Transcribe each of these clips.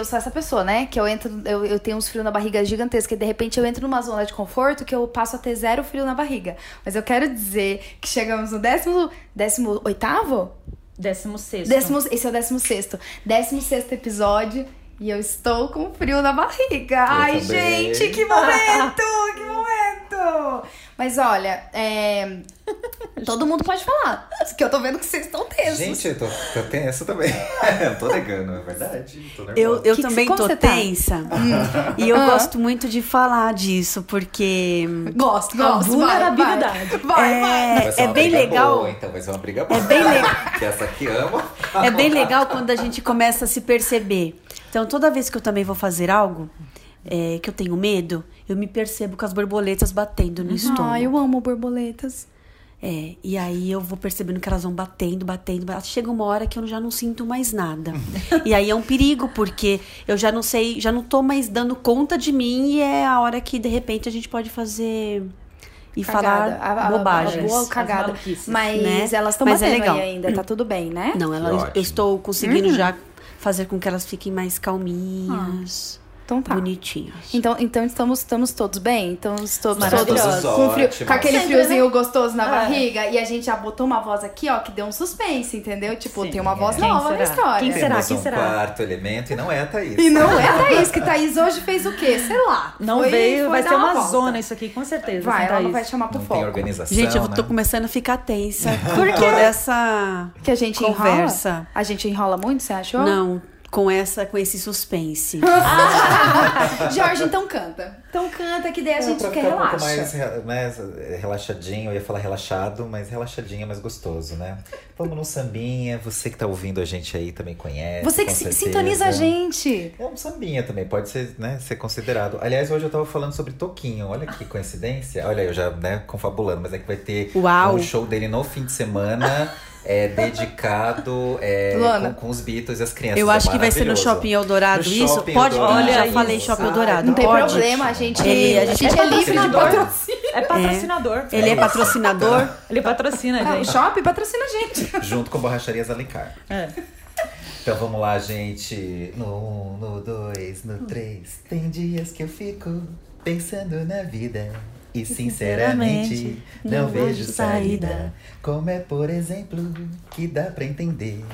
eu sou essa pessoa, né? Que eu entro, eu, eu tenho uns frios na barriga gigantescos, e de repente eu entro numa zona de conforto que eu passo a ter zero frio na barriga. Mas eu quero dizer que chegamos no décimo, décimo oitavo? Décimo sexto. Décimo, esse é o décimo sexto. Décimo sexto episódio. E eu estou com frio na barriga. Ai, também. gente, que momento! que momento! Mas olha, é... todo mundo pode falar. Que eu tô vendo que vocês estão tensos. Gente, eu tô, tô tenso também. eu tô negando, é verdade. Eu, eu Que também tô tá? tensa. E eu Ah. gosto muito de falar disso, porque Gosto, A gosto. vulnerabilidade. Vai, vai. é, vai. Vai ser é uma bem briga legal. Boa, então vai ser uma briga boa. É bem legal. que essa aqui ama. É bem legal quando a gente começa a se perceber. Então, toda vez que eu também vou fazer algo é, que eu tenho medo, eu me percebo com as borboletas batendo no estômago. Ai, eu amo borboletas. É, e aí eu vou percebendo que elas vão batendo, batendo, batendo. Chega uma hora que eu já não sinto mais nada. e aí é um perigo, porque eu já não sei, já não tô mais dando conta de mim e é a hora que de repente a gente pode fazer e Cagada. falar A- a- bobagens. A boa cagada. Mas né? elas estão é batendo legal. aí ainda, tá tudo bem, né? Não, ela, eu estou conseguindo já fazer com que elas fiquem mais calminhas, Então tá. bonitinhas. Então, então estamos, estamos todos bem? Então estamos Maravilhosos. todos com, frio, com aquele Sempre, friozinho gostoso na É. barriga. E a gente já botou uma voz aqui, ó, que deu um suspense, entendeu? Tipo, Sim. tem uma voz Quem nova na será? história. Quem será? Temos Quem um será? quarto elemento e não é a Thaís. E não é a Thaís, que Thaís hoje fez o quê? Sei lá. Não Foi- veio, foi vai ser uma volta. zona isso aqui, com certeza. Vai, ela não vai chamar pro Não tem foco. organização, Gente, eu tô né? começando a ficar tensa com toda essa Que a gente Conversa. enrola? A gente enrola muito, você achou? Não, com essa com esse suspense. Jorge, então canta. Então canta, que daí a É, gente pra quer ficar um pouco relaxa. mais, eh, relaxadinho, eu ia falar relaxado, mas relaxadinho é mais gostoso, né? Vamos no sambinha, você que tá ouvindo a gente aí também conhece. Você que certeza. sintoniza a gente. É um sambinha também, pode ser, né, ser considerado. Aliás, hoje eu tava falando sobre Toquinho, olha que coincidência. Olha, eu já, né, confabulando, mas é que vai ter Uau. um show dele no fim de semana, é, dedicado é, Luana. com, com os Beatles e as crianças. Eu É acho que vai ser no. Shopping Eldorado No isso. Shopping Pode, Eldorado. olha, já Isso. falei Shopping Eldorado. Não tem pode. problema, a gente, Ele- a gente é é livre de patrocinador. patrocínio. É patrocinador. Ele é patrocinador. Ele patrocina, Ah, o gente. shopping patrocina a gente. Junto com Borracharias Alencar. É. Então vamos lá, gente. No um, no dois, no três. Tem dias que eu fico pensando na vida. E sinceramente, não vejo saída. Como é, por exemplo, que dá pra entender.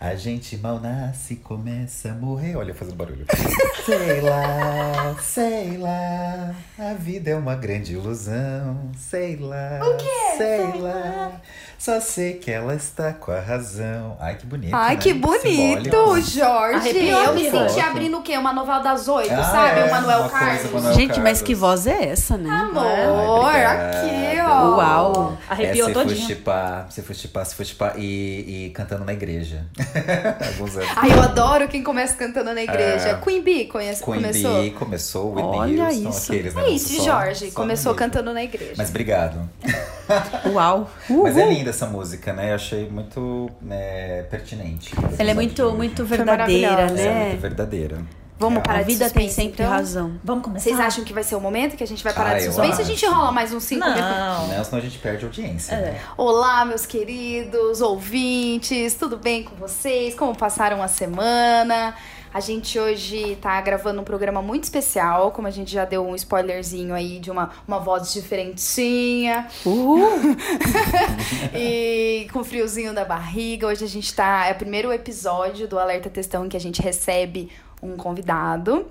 A gente mal nasce e começa a morrer. Olha, fazendo barulho. sei lá, sei lá. A vida é uma grande ilusão. Sei lá. O quê? Sei lá. Só sei que ela está com a razão. Ai, que bonito. Ai, né? que bonito, Simbólico. Jorge. Arrepiou, eu me senti abrindo o quê? Uma novela das oito, Ah, sabe? é, o Manuel Carlos. o Manuel Gente, mas Carlos. que voz é essa, né? Amor, Ai, aqui, ó. Uau. Arrepiou é, se for todinho. chipar, se for chipar, se for chipar e, e cantando na igreja. Alguns anos. Ai, eu adoro quem começa cantando na igreja. É. Queen Bee conhece, Queen começou. Bee começou, Whitney Olha Houston, isso. aqueles, né? É isso, Só- Jorge. só começou cantando na igreja. Mas obrigado. Uau. Mas é Uhul. Linda essa música, né? Eu achei muito é, pertinente. Ela é muito, muito verdadeira, maravilhosa. É né? muito verdadeira. Vamos É. parar A de vida tem suspense, sempre então? razão. Vamos começar? Vocês acham que vai ser o momento que a gente vai parar Ah, de suspense? A gente enrola mais uns cinco minutos. Não. Não, senão a gente perde audiência. É. né? Olá, meus queridos ouvintes, tudo bem com vocês? Como passaram a semana? A gente hoje tá gravando um programa muito especial, como a gente já deu um spoilerzinho aí de uma, uma voz diferentinha Uhul. e com friozinho da barriga. Hoje a gente tá. É o primeiro episódio do Alerta Testão em que a gente recebe um convidado.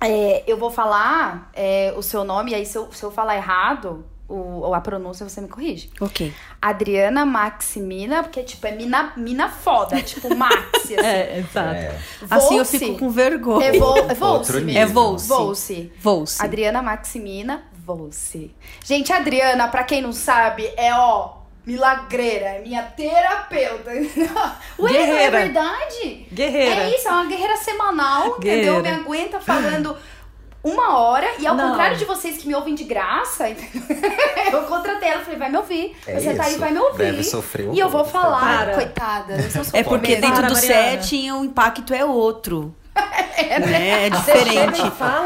É, eu vou falar é, o seu nome, e aí se eu, se eu falar errado, o, a pronúncia, você me corrige. Ok. Adriana Maximina, porque, tipo, é mina, mina foda, tipo, Maxi, assim. É, exato. É. Assim eu fico com vergonha. É, Vol, é Volse. É Volse. Volse. Volse. Adriana Maximina Volse. Gente, a Adriana, pra quem não sabe, é, ó, milagreira, é minha terapeuta. Ué, é Guerreira. verdade? Guerreira. É isso, é uma guerreira semanal, Guerreira. entendeu? Me aguenta falando uma hora, e ao Não. contrário de vocês que me ouvem de graça, eu contratei ela, falei, vai me ouvir. É Você tá aí, isso. vai me ouvir. Deve sofrer E eu vou horrores, falar, Para. coitada. eu sou É porque dentro Para, do Mariana. setting o impacto é outro. Né? É diferente.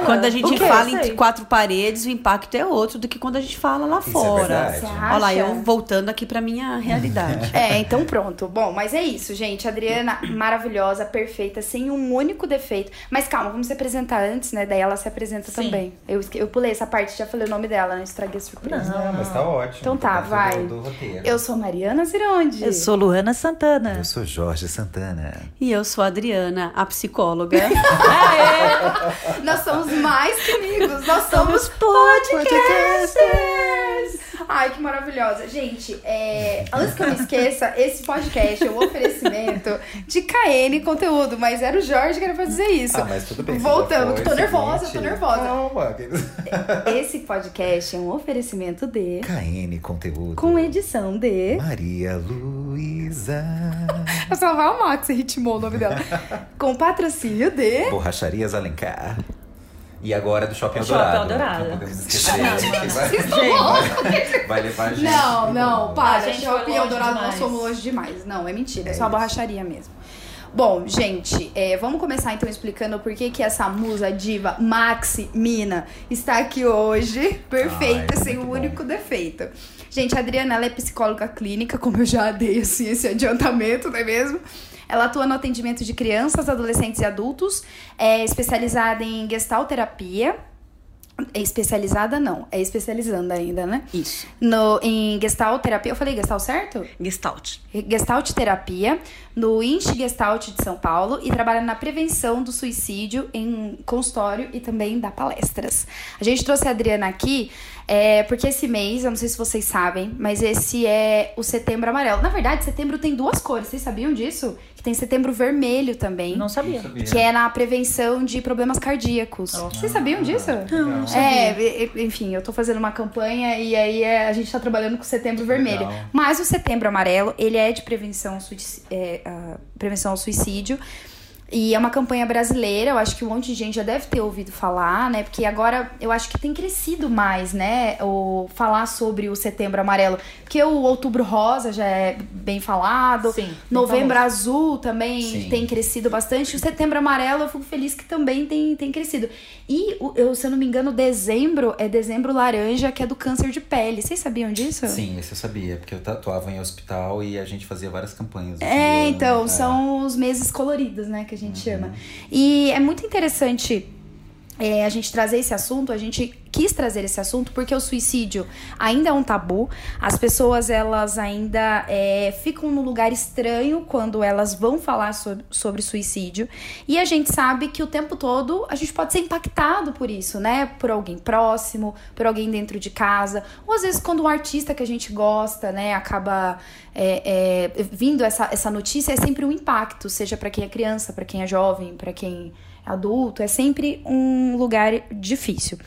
Quando a gente fala entre quatro paredes, o impacto é outro do que quando a gente fala lá Isso é fora. Você Olha lá, eu voltando aqui pra minha realidade. É, então pronto. Bom, mas é isso, gente. Adriana, maravilhosa, perfeita, sem um único defeito. Mas calma, vamos se apresentar antes, né? Daí ela se apresenta Sim. também. Eu, eu pulei essa parte, já falei o nome dela, não estraguei a surpresa. Não, mas tá ótimo. Então tá, dentro vai. Do, do. Eu sou Mariana Zironde. Eu sou Luana Santana. Eu sou Jorge Santana. E eu sou a Adriana, a psicóloga. Nós somos mais que amigos, nós somos podcasters! Ai, que maravilhosa. Gente, é, antes que eu me esqueça, esse podcast é um oferecimento de KN Conteúdo, mas era o Jorge que era pra dizer isso. Ah, mas tudo bem. Voltando, que tô nervosa, seguinte. tô nervosa. Calma. Esse podcast é um oferecimento de. KN Conteúdo. Com edição de. Maria Luísa. Eu só vai amar que você ritmou o nome dela. Com patrocínio de. Borracharias Alencar. E agora do Shopping Shopping Eldorado. Eldorado. Não podemos esquecer. que vai, Gente, vai levar a gente. Não, não, para. A gente gente, Shopping longe Eldorado nós somos longe demais. Não, é mentira, é, É só isso. borracharia mesmo. Bom, gente, é, vamos começar então explicando por que, que essa musa diva Maxi Mina está aqui hoje, perfeita, Ai, sem um bom. único defeito. Gente, a Adriana ela é psicóloga clínica, como eu já dei assim, esse adiantamento, não é mesmo? Ela atua no atendimento de crianças, adolescentes e adultos, é especializada em gestalterapia. É especializada não, é especializando ainda, né? Isso. No, em Gestalt terapia, eu falei Gestalt certo? Gestalt. Gestalt terapia, no Insti Gestalt de São Paulo e trabalha na prevenção do suicídio em consultório e também dá palestras. A gente trouxe a Adriana aqui é, porque esse mês, eu não sei se vocês sabem, mas esse é o setembro amarelo. Na verdade, setembro tem duas cores, vocês sabiam disso? Que tem setembro vermelho também. não sabia. Que é na prevenção de problemas cardíacos. Vocês sabiam disso? Não, É, e- e- enfim, eu tô fazendo uma campanha e aí é, a gente tá trabalhando com o setembro vermelho. Legal. Mas o setembro amarelo, ele é de prevenção, suici- é, a prevenção ao suicídio. E é uma campanha brasileira, eu acho que um monte de gente já deve ter ouvido falar, né? Porque agora eu acho que tem crescido mais, né? O falar sobre o setembro amarelo. Porque o outubro rosa já é bem falado. Sim, Novembro famoso. azul também Sim. tem crescido bastante. O setembro amarelo eu fico feliz que também tem, tem crescido. E, eu, se eu não me engano, dezembro é dezembro laranja, que é do câncer de pele. Vocês sabiam disso? Sim, esse eu sabia, porque eu tatuava em hospital e a gente fazia várias campanhas. É, ano, então, é. são os meses coloridos, né, que a gente chama. E é muito interessante é, a gente trazer esse assunto, a gente quis trazer esse assunto porque o suicídio ainda é um tabu. As pessoas, elas ainda é, ficam num lugar estranho quando elas vão falar sobre, sobre suicídio. E a gente sabe que o tempo todo a gente pode ser impactado por isso, né? Por alguém próximo, por alguém dentro de casa. Ou às vezes quando um artista que a gente gosta, né, acaba é, é, vindo essa, essa notícia, é sempre um impacto, seja para quem é criança, para quem é jovem, para quem adulto, é sempre um lugar difícil.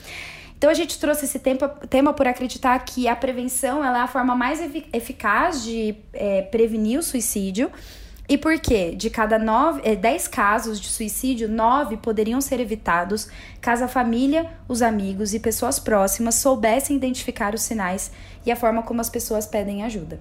Então a gente trouxe esse tema, tema por acreditar que a prevenção é a forma mais efi- eficaz de é, prevenir o suicídio. E por quê? De cada nove, é, 10 casos de suicídio, nove poderiam ser evitados caso a família, os amigos e pessoas próximas soubessem identificar os sinais e a forma como as pessoas pedem ajuda.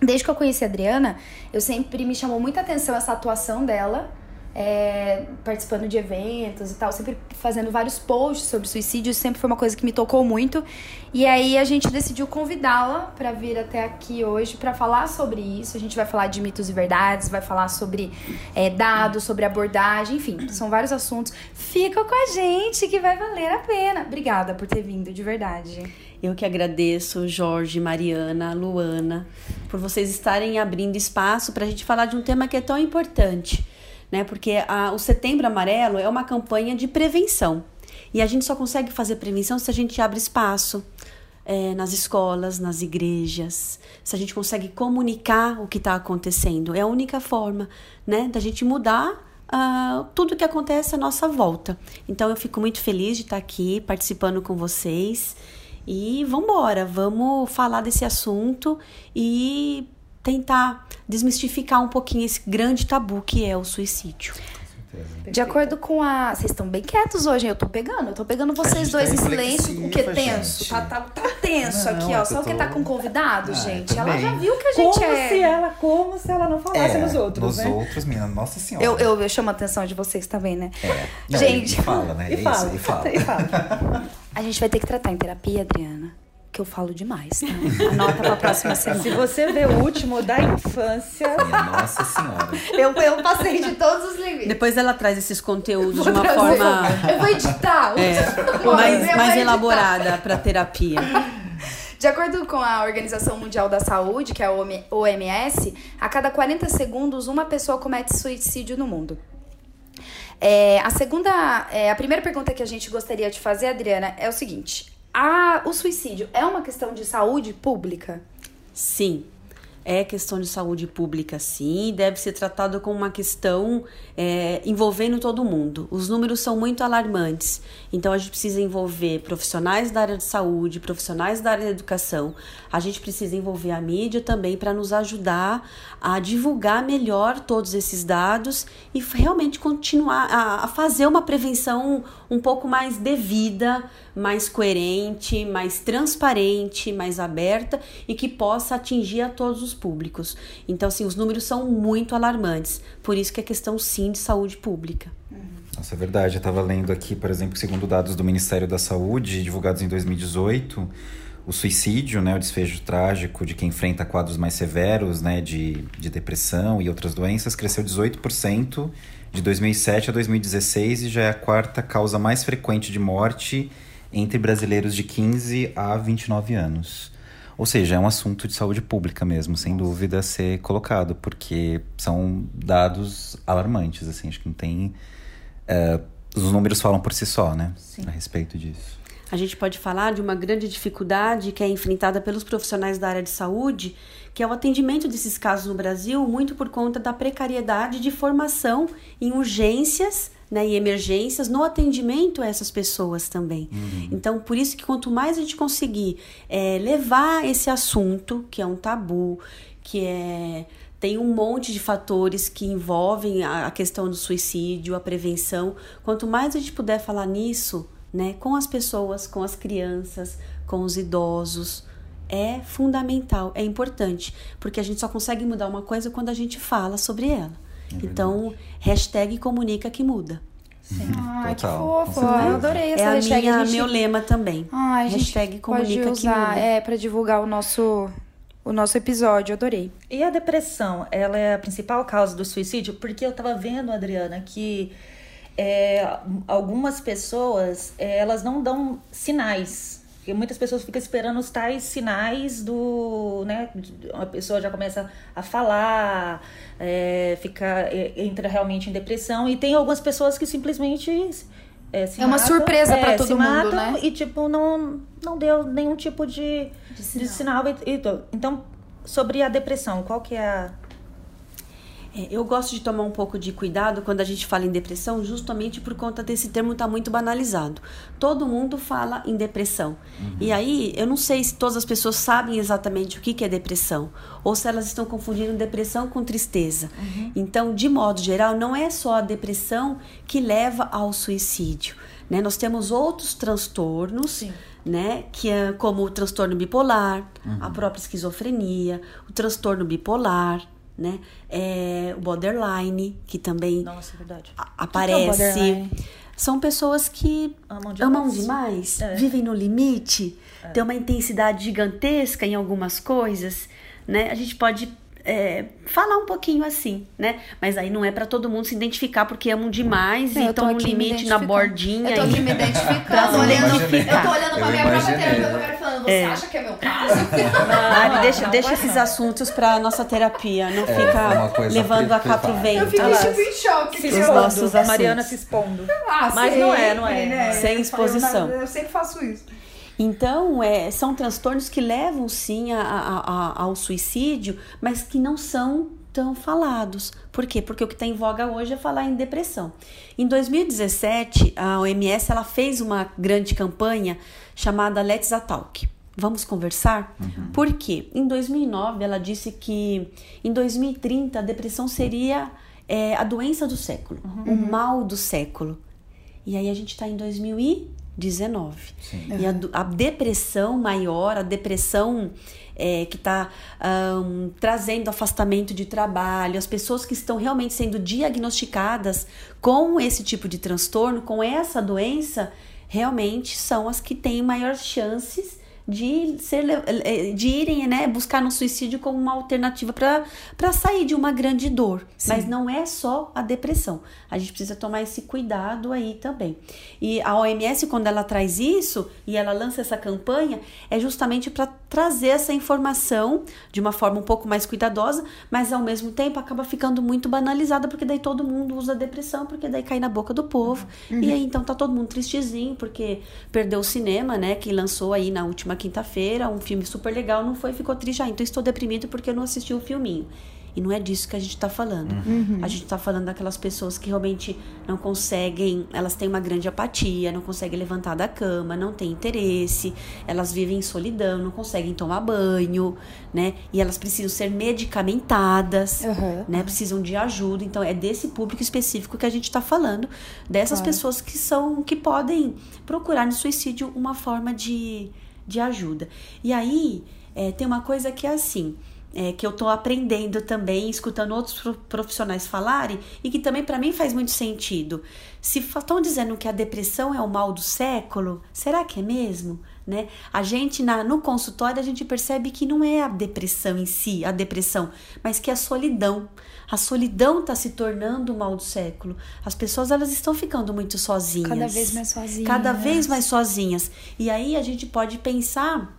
Desde que eu conheci a Adriana, eu sempre me chamou muita atenção essa atuação dela, é, participando de eventos e tal, sempre fazendo vários posts sobre suicídio, sempre foi uma coisa que me tocou muito. E aí a gente decidiu convidá-la para vir até aqui hoje para falar sobre isso. A gente vai falar de mitos e verdades, vai falar sobre é, dados, sobre abordagem, enfim, são vários assuntos. Fica com a gente que vai valer a pena. Obrigada por ter vindo, de verdade. Eu que agradeço, Jorge, Mariana, Luana, por vocês estarem abrindo espaço para a gente falar de um tema que é tão importante, né? Porque a- o Setembro Amarelo é uma campanha de prevenção. E a gente só consegue fazer prevenção se a gente abre espaço é, nas escolas, nas igrejas, se a gente consegue comunicar o que está acontecendo. É a única forma, né, da gente mudar ah, tudo que acontece à nossa volta. Então eu fico muito feliz de estar aqui participando com vocês. E vamos embora, vamos falar desse assunto e tentar desmistificar um pouquinho esse grande tabu que é o suicídio. certeza. De acordo com a. Vocês estão bem quietos hoje, hein? eu tô pegando, eu tô pegando vocês gente dois tá em silêncio. O que reflexiva, tenso? Tá, tá, tá tenso Não, aqui, é ó. que Só tô- tá com convidado, Ah, gente. Ela já viu que a gente Como é. se ela, como se ela não falasse nos outros, nos né? outros, menina, nossa senhora. Eu, eu, eu chamo a atenção de vocês também, né? É. Não, Gente. E fala, né? E É fala, Isso, e fala. e fala. A gente vai ter que tratar em terapia, Adriana. Que eu falo demais, tá? Anota pra próxima semana. Se você vê o último da infância, nossa senhora. Eu, eu passei de todos os limites. Depois ela traz esses conteúdos de uma trazer. forma Eu vou editar. é, mais elaborada para terapia. De acordo com a Organização Mundial da Saúde, que é a OMS, a cada 40 segundos uma pessoa comete suicídio no mundo. É, a segunda, é, a primeira pergunta que a gente gostaria de fazer, Adriana, é o seguinte: a, o suicídio é uma questão de saúde pública? Sim, é questão de saúde pública, sim, deve ser tratado como uma questão é, envolvendo todo mundo. Os números são muito alarmantes, então a gente precisa envolver profissionais da área de saúde, profissionais da área da educação. A gente precisa envolver a mídia também para nos ajudar a divulgar melhor todos esses dados e realmente continuar a, a fazer uma prevenção um pouco mais devida, mais coerente, mais transparente, mais aberta e que possa atingir a todos os públicos. Então, assim, os números são muito alarmantes. Por isso que é questão, sim, de saúde pública. Nossa, é verdade. Eu estava lendo aqui, por exemplo, segundo dados do Ministério da Saúde, divulgados em 2018, o suicídio, né, o desfecho trágico de quem enfrenta quadros mais severos, né, de, de depressão e outras doenças, cresceu 18% de 2007 a 2016 e já é a quarta causa mais frequente de morte entre brasileiros de 15 a 29 anos. Ou seja, é um assunto de saúde pública mesmo, sem dúvida, a ser colocado, porque são dados alarmantes, assim, acho que não tem... é, os números falam por si só, né? A respeito disso. A gente pode falar de uma grande dificuldade que é enfrentada pelos profissionais da área de saúde, que é o atendimento desses casos no Brasil, muito por conta da precariedade de formação em urgências né, e emergências no atendimento a essas pessoas também. Então, por isso que quanto mais a gente conseguir é, levar esse assunto, que é um tabu, que é tem um monte de fatores que envolvem a a questão do suicídio, a prevenção. Quanto mais a gente puder falar nisso, né, com as pessoas, com as crianças, com os idosos, é fundamental, é importante, porque a gente só consegue mudar uma coisa quando a gente fala sobre ela. Então, hashtag comunica que muda. Ai, que Total, fofo. com certeza. Eu adorei essa é a hashtag. minha, gente... meu lema também. Ai, hashtag comunica pode usar, que muda. é, pra divulgar o nosso, o nosso episódio. Adorei. E a depressão, ela é a principal causa do suicídio? Porque eu tava vendo, Adriana, que é, algumas pessoas, é, elas não dão sinais. Porque muitas pessoas ficam esperando os tais sinais do, né, a pessoa já começa a falar, é, fica, entra realmente em depressão. E tem algumas pessoas que simplesmente é, É uma matam, surpresa pra é, todo se mundo, matam né? E tipo, não, não deu nenhum tipo de, de sinal. e, e tudo. então, sobre a depressão, qual que é a. É, eu gosto de tomar um pouco de cuidado quando a gente fala em depressão, justamente por conta desse termo estar muito banalizado. Todo mundo fala em depressão. E aí, eu não sei se todas as pessoas sabem exatamente o que que é depressão, ou se elas estão confundindo depressão com tristeza. Então, de modo geral, não é só a depressão que leva ao suicídio. Né? Nós temos outros transtornos né? Que é como o transtorno bipolar, a própria esquizofrenia, o transtorno bipolar, né? É, o borderline, que também Nossa, é verdade. a- que é aparece. São pessoas que Amam amam demais. demais, É. vivem no limite, têm uma intensidade gigantesca em algumas coisas, né? A gente pode é, falar um pouquinho assim, né? Mas aí não é pra todo mundo se identificar porque amam demais É, e estão no limite na bordinha. Eu tô aí. aqui me identificando, Pra olhando, eu tô olhando pra Eu minha própria terapeuta falando, você acha que é meu caso? Mari, deixa, não, deixa esses não. assuntos pra nossa terapia, não É, fica coisa levando a cá pro privada. vento. Eu fiquei tipo em choque. Se que Os nossos a Mariana assuntos. se expondo. Ah, Mas não é, não é, não é. Sem exposição. Eu, eu sempre faço isso. Então, é, são transtornos que levam sim a- a- a- ao suicídio, mas que não são tão falados. Por quê? Porque o que está em voga hoje é falar em depressão. Em 2017, a OMS ela fez uma grande campanha chamada Let's a Talk. Vamos conversar? Por quê? Em 2009, ela disse que em 2030 a depressão seria é a doença do século, o mal do século. E aí a gente está em 2019. Sim. E a, a depressão maior, a depressão é, que está trazendo afastamento de trabalho, as pessoas que estão realmente sendo diagnosticadas com esse tipo de transtorno, com essa doença, realmente são as que têm maiores chances de, ser, le- eh, de irem né, buscar no suicídio como uma alternativa para sair de uma grande dor. Mas não é só a depressão. A gente precisa tomar esse cuidado aí também. E a OMS, quando ela traz isso e ela lança essa campanha, é justamente para trazer essa informação de uma forma um pouco mais cuidadosa, mas ao mesmo tempo acaba ficando muito banalizada, porque daí todo mundo usa depressão, porque daí cai na boca do povo. E aí então tá todo mundo tristezinho, porque perdeu o cinema, né? Que lançou aí na última quinta-feira um filme super legal, não foi, ficou triste. Ah, então estou deprimido porque eu não assisti o filminho. E não é disso que a gente está falando. A gente está falando daquelas pessoas que realmente não conseguem, elas têm uma grande apatia, não conseguem levantar da cama, não têm interesse, elas vivem em solidão, não conseguem tomar banho, né? E elas precisam ser medicamentadas, Aham. né? Precisam de ajuda. Então é desse público específico que a gente está falando, dessas Claro. pessoas que são que podem procurar no suicídio uma forma de, de ajuda. E aí é, tem uma coisa que é assim. é, que eu tô aprendendo também, escutando outros pro- profissionais falarem, e que também para mim faz muito sentido. Se estão dizendo que a depressão é o mal do século, será que é mesmo? Né? A gente, na, no consultório, a gente percebe que não é a depressão em si, a depressão, mas que é a solidão. A solidão está se tornando o mal do século. As pessoas elas estão ficando muito sozinhas. Cada vez mais sozinhas. Cada vez mais sozinhas. E aí a gente pode pensar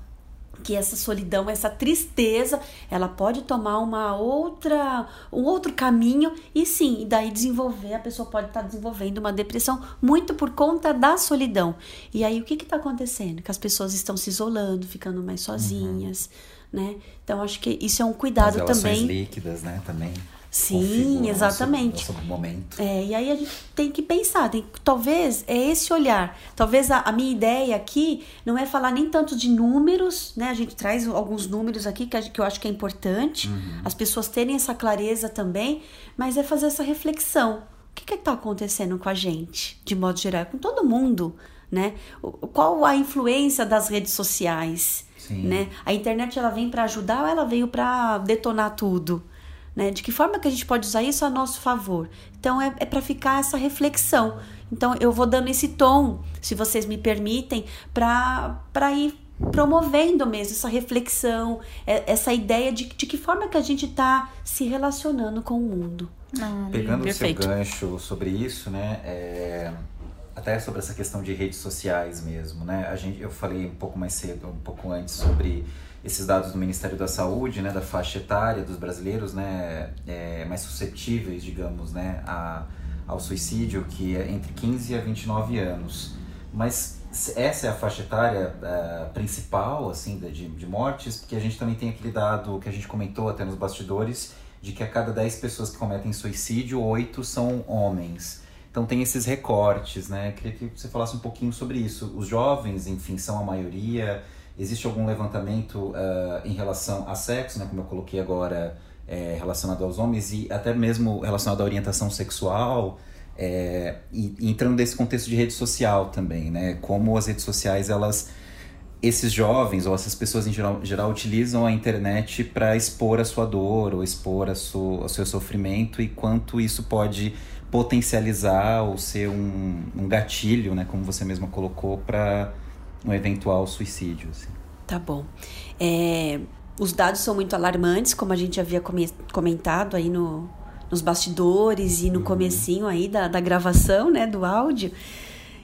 que essa solidão, essa tristeza, ela pode tomar uma outra, um outro caminho e sim, e daí desenvolver, a pessoa pode estar desenvolvendo uma depressão muito por conta da solidão. E aí o que está acontecendo? Que as pessoas estão se isolando, ficando mais sozinhas, né? Então acho que isso é um As cuidado relações também. líquidas, né, também. Sim, exatamente. Nosso, nosso momento. É, e aí a gente tem que pensar, tem, talvez é esse olhar. Talvez a, a minha ideia aqui não é falar nem tanto de números, né? A gente traz alguns números aqui que, a que eu acho que é importante, as pessoas terem essa clareza também, mas é fazer essa reflexão. O que está acontecendo com a gente, de modo geral, com todo mundo, né? Qual a influência das redes sociais, Sim. né? A internet ela vem para ajudar ou ela veio para detonar tudo? Né? De que forma que a gente pode usar isso a nosso favor? Então é, é para ficar essa reflexão. Então eu vou dando esse tom, se vocês me permitem, para ir promovendo mesmo essa reflexão, é- essa ideia de, de que forma que a gente está se relacionando com o mundo. Ah, Pegando Perfeito. o seu gancho sobre isso, né? é, até sobre essa questão de redes sociais mesmo, né? A gente, eu falei um pouco mais cedo, um pouco antes sobre esses dados do Ministério da Saúde, né? Da faixa etária dos brasileiros, né? é, mais susceptíveis, digamos, né? A, ao suicídio, que é entre 15 a 29 anos. Mas essa é a faixa etária eh, principal, assim, de, de mortes, porque a gente também tem aquele dado que a gente comentou até nos bastidores, de que a cada 10 pessoas que cometem suicídio, 8 são homens. Então tem esses recortes, né? Queria que você falasse um pouquinho sobre isso. Os jovens, enfim, são a maioria. Existe algum levantamento ah, em relação a sexo, né? Como eu coloquei agora, eh, relacionado aos homens e até mesmo relacionado à orientação sexual. É, e, entrando nesse contexto de rede social também, né? Como as redes sociais, elas, esses jovens ou essas pessoas em geral, geral utilizam a internet para expor a sua dor ou expor a o seu sofrimento e quanto isso pode potencializar ou ser um, um gatilho, né? Como você mesma colocou, para um eventual suicídio. Assim. Tá bom. É, os dados são muito alarmantes, como a gente havia come- comentado aí no, nos bastidores e no comecinho aí da, da gravação, né, do áudio.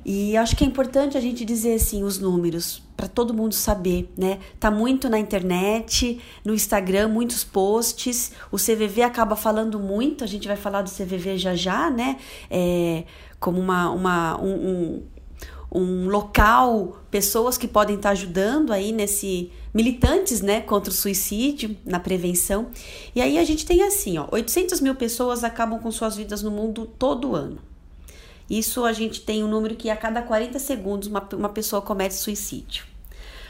E acho que é importante a gente dizer assim os números para todo mundo saber, né? Tá muito na internet, no Instagram, muitos posts. O CVV acaba falando muito. A gente vai falar do CVV já já, né? É, como uma, uma um, um, um local, pessoas que podem estar ajudando aí nesse militantes, né, contra o suicídio, na prevenção. E aí a gente tem assim, ó, 800 mil pessoas acabam com suas vidas no mundo todo ano. Isso a gente tem um número que a cada 40 segundos uma, uma pessoa comete suicídio.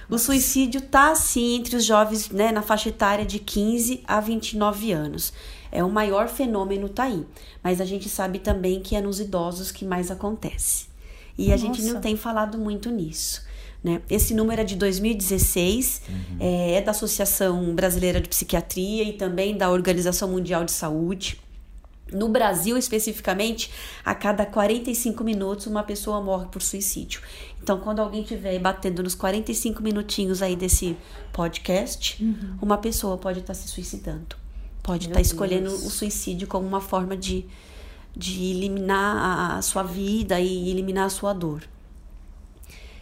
O suicídio tá assim entre os jovens, né, na faixa etária de 15 a 29 anos. é o maior fenômeno tá aí. Mas a gente sabe também que é nos idosos que mais acontece. E a gente não Nossa. tem falado muito nisso. Né? Esse número é de 2016, é, é da Associação Brasileira de Psiquiatria e também da Organização Mundial de Saúde. No Brasil, especificamente, a cada 45 minutos uma pessoa morre por suicídio. Então, quando alguém estiver batendo nos 45 minutinhos aí desse podcast, uma pessoa pode estar se suicidando. Pode estar escolhendo o suicídio como uma forma de, de eliminar a- sua vida e eliminar a sua dor.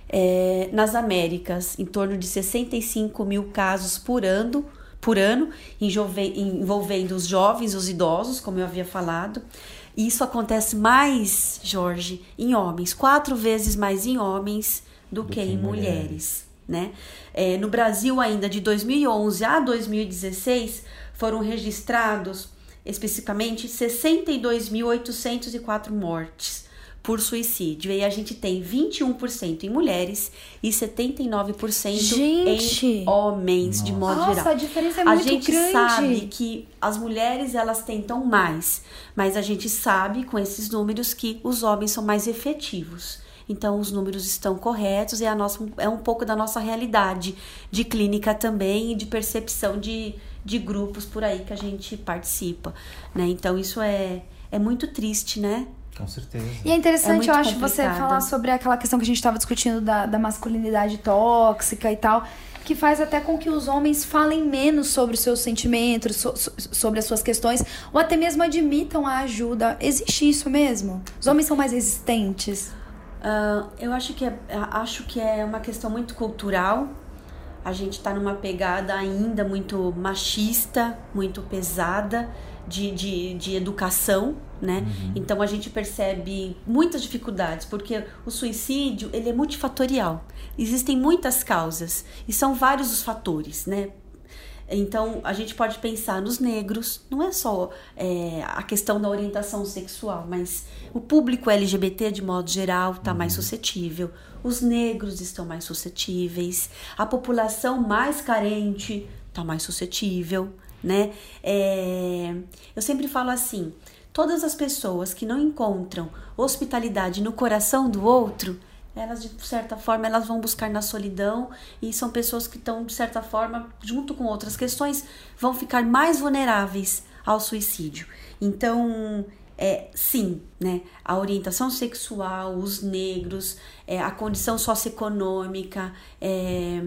É, nas Américas, em torno de 65 mil casos por ano, por ano envolvendo os jovens, os idosos, como eu havia falado. E isso acontece mais, Jorge, em homens, quatro vezes mais em homens do, que, em mulheres. Né? É, no Brasil, ainda de 2011 a 2016, foram registrados especificamente 62.804 mortes por suicídio. E a gente tem 21% em mulheres e 79% Gente! em homens, de modo Nossa, geral. a diferença é a muito gente grande. sabe que as mulheres elas tentam mais, mas a gente sabe com esses números que os homens são mais efetivos. Então os números estão corretos e a nossa, é um pouco da nossa realidade de clínica também e de percepção de, de grupos por aí que a gente participa, né? Então isso é, é muito triste, né? Com certeza. E é interessante, muito eu acho, você complicado. falar sobre aquela questão que a gente estava discutindo da, da masculinidade tóxica e tal, que faz até com que os homens falem menos sobre os seus sentimentos, so- so- sobre as suas questões, ou até mesmo admitam a ajuda. Existe isso mesmo? Os homens são mais resistentes? Ah, eu acho que, é, acho que é uma questão muito cultural. A gente está numa pegada ainda muito machista, muito pesada de, de, de educação, né? Então a gente percebe muitas dificuldades, porque o suicídio ele é multifatorial. Existem muitas causas e são vários os fatores, né? Então, a gente pode pensar nos negros, não é só é, a questão da orientação sexual, mas o público LGBT, de modo geral, está mais suscetível, os negros estão mais suscetíveis, a população mais carente está mais suscetível, né? É, eu sempre falo assim: todas as pessoas que não encontram hospitalidade no coração do outro, elas de certa forma elas vão buscar na solidão e são pessoas que estão de certa forma junto com outras questões vão ficar mais vulneráveis ao suicídio. Então é sim né a orientação sexual os negros é, a condição socioeconômica é,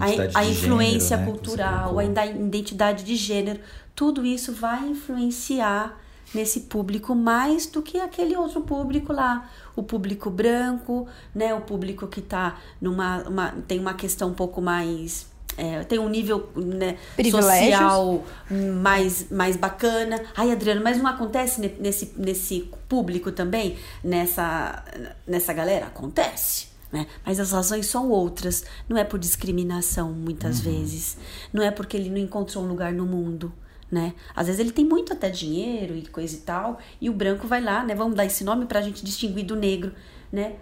a, a influência gênero, né, cultural a ida- identidade de gênero tudo isso vai influenciar nesse público mais do que aquele outro público lá, o público branco, né, o público que tá numa uma, tem uma questão um pouco mais é, tem um nível né, social mais, mais bacana. Ai, Adriano, mas não acontece ne- nesse, nesse público também? Nessa, nessa galera? Acontece. Né? Mas as razões são outras. Não é por discriminação, muitas vezes. Não é porque ele não encontrou um lugar no mundo. Né? Às vezes ele tem muito até dinheiro e coisa e tal, e o branco vai lá, né? Vamos dar esse nome pra gente distinguir do negro, né?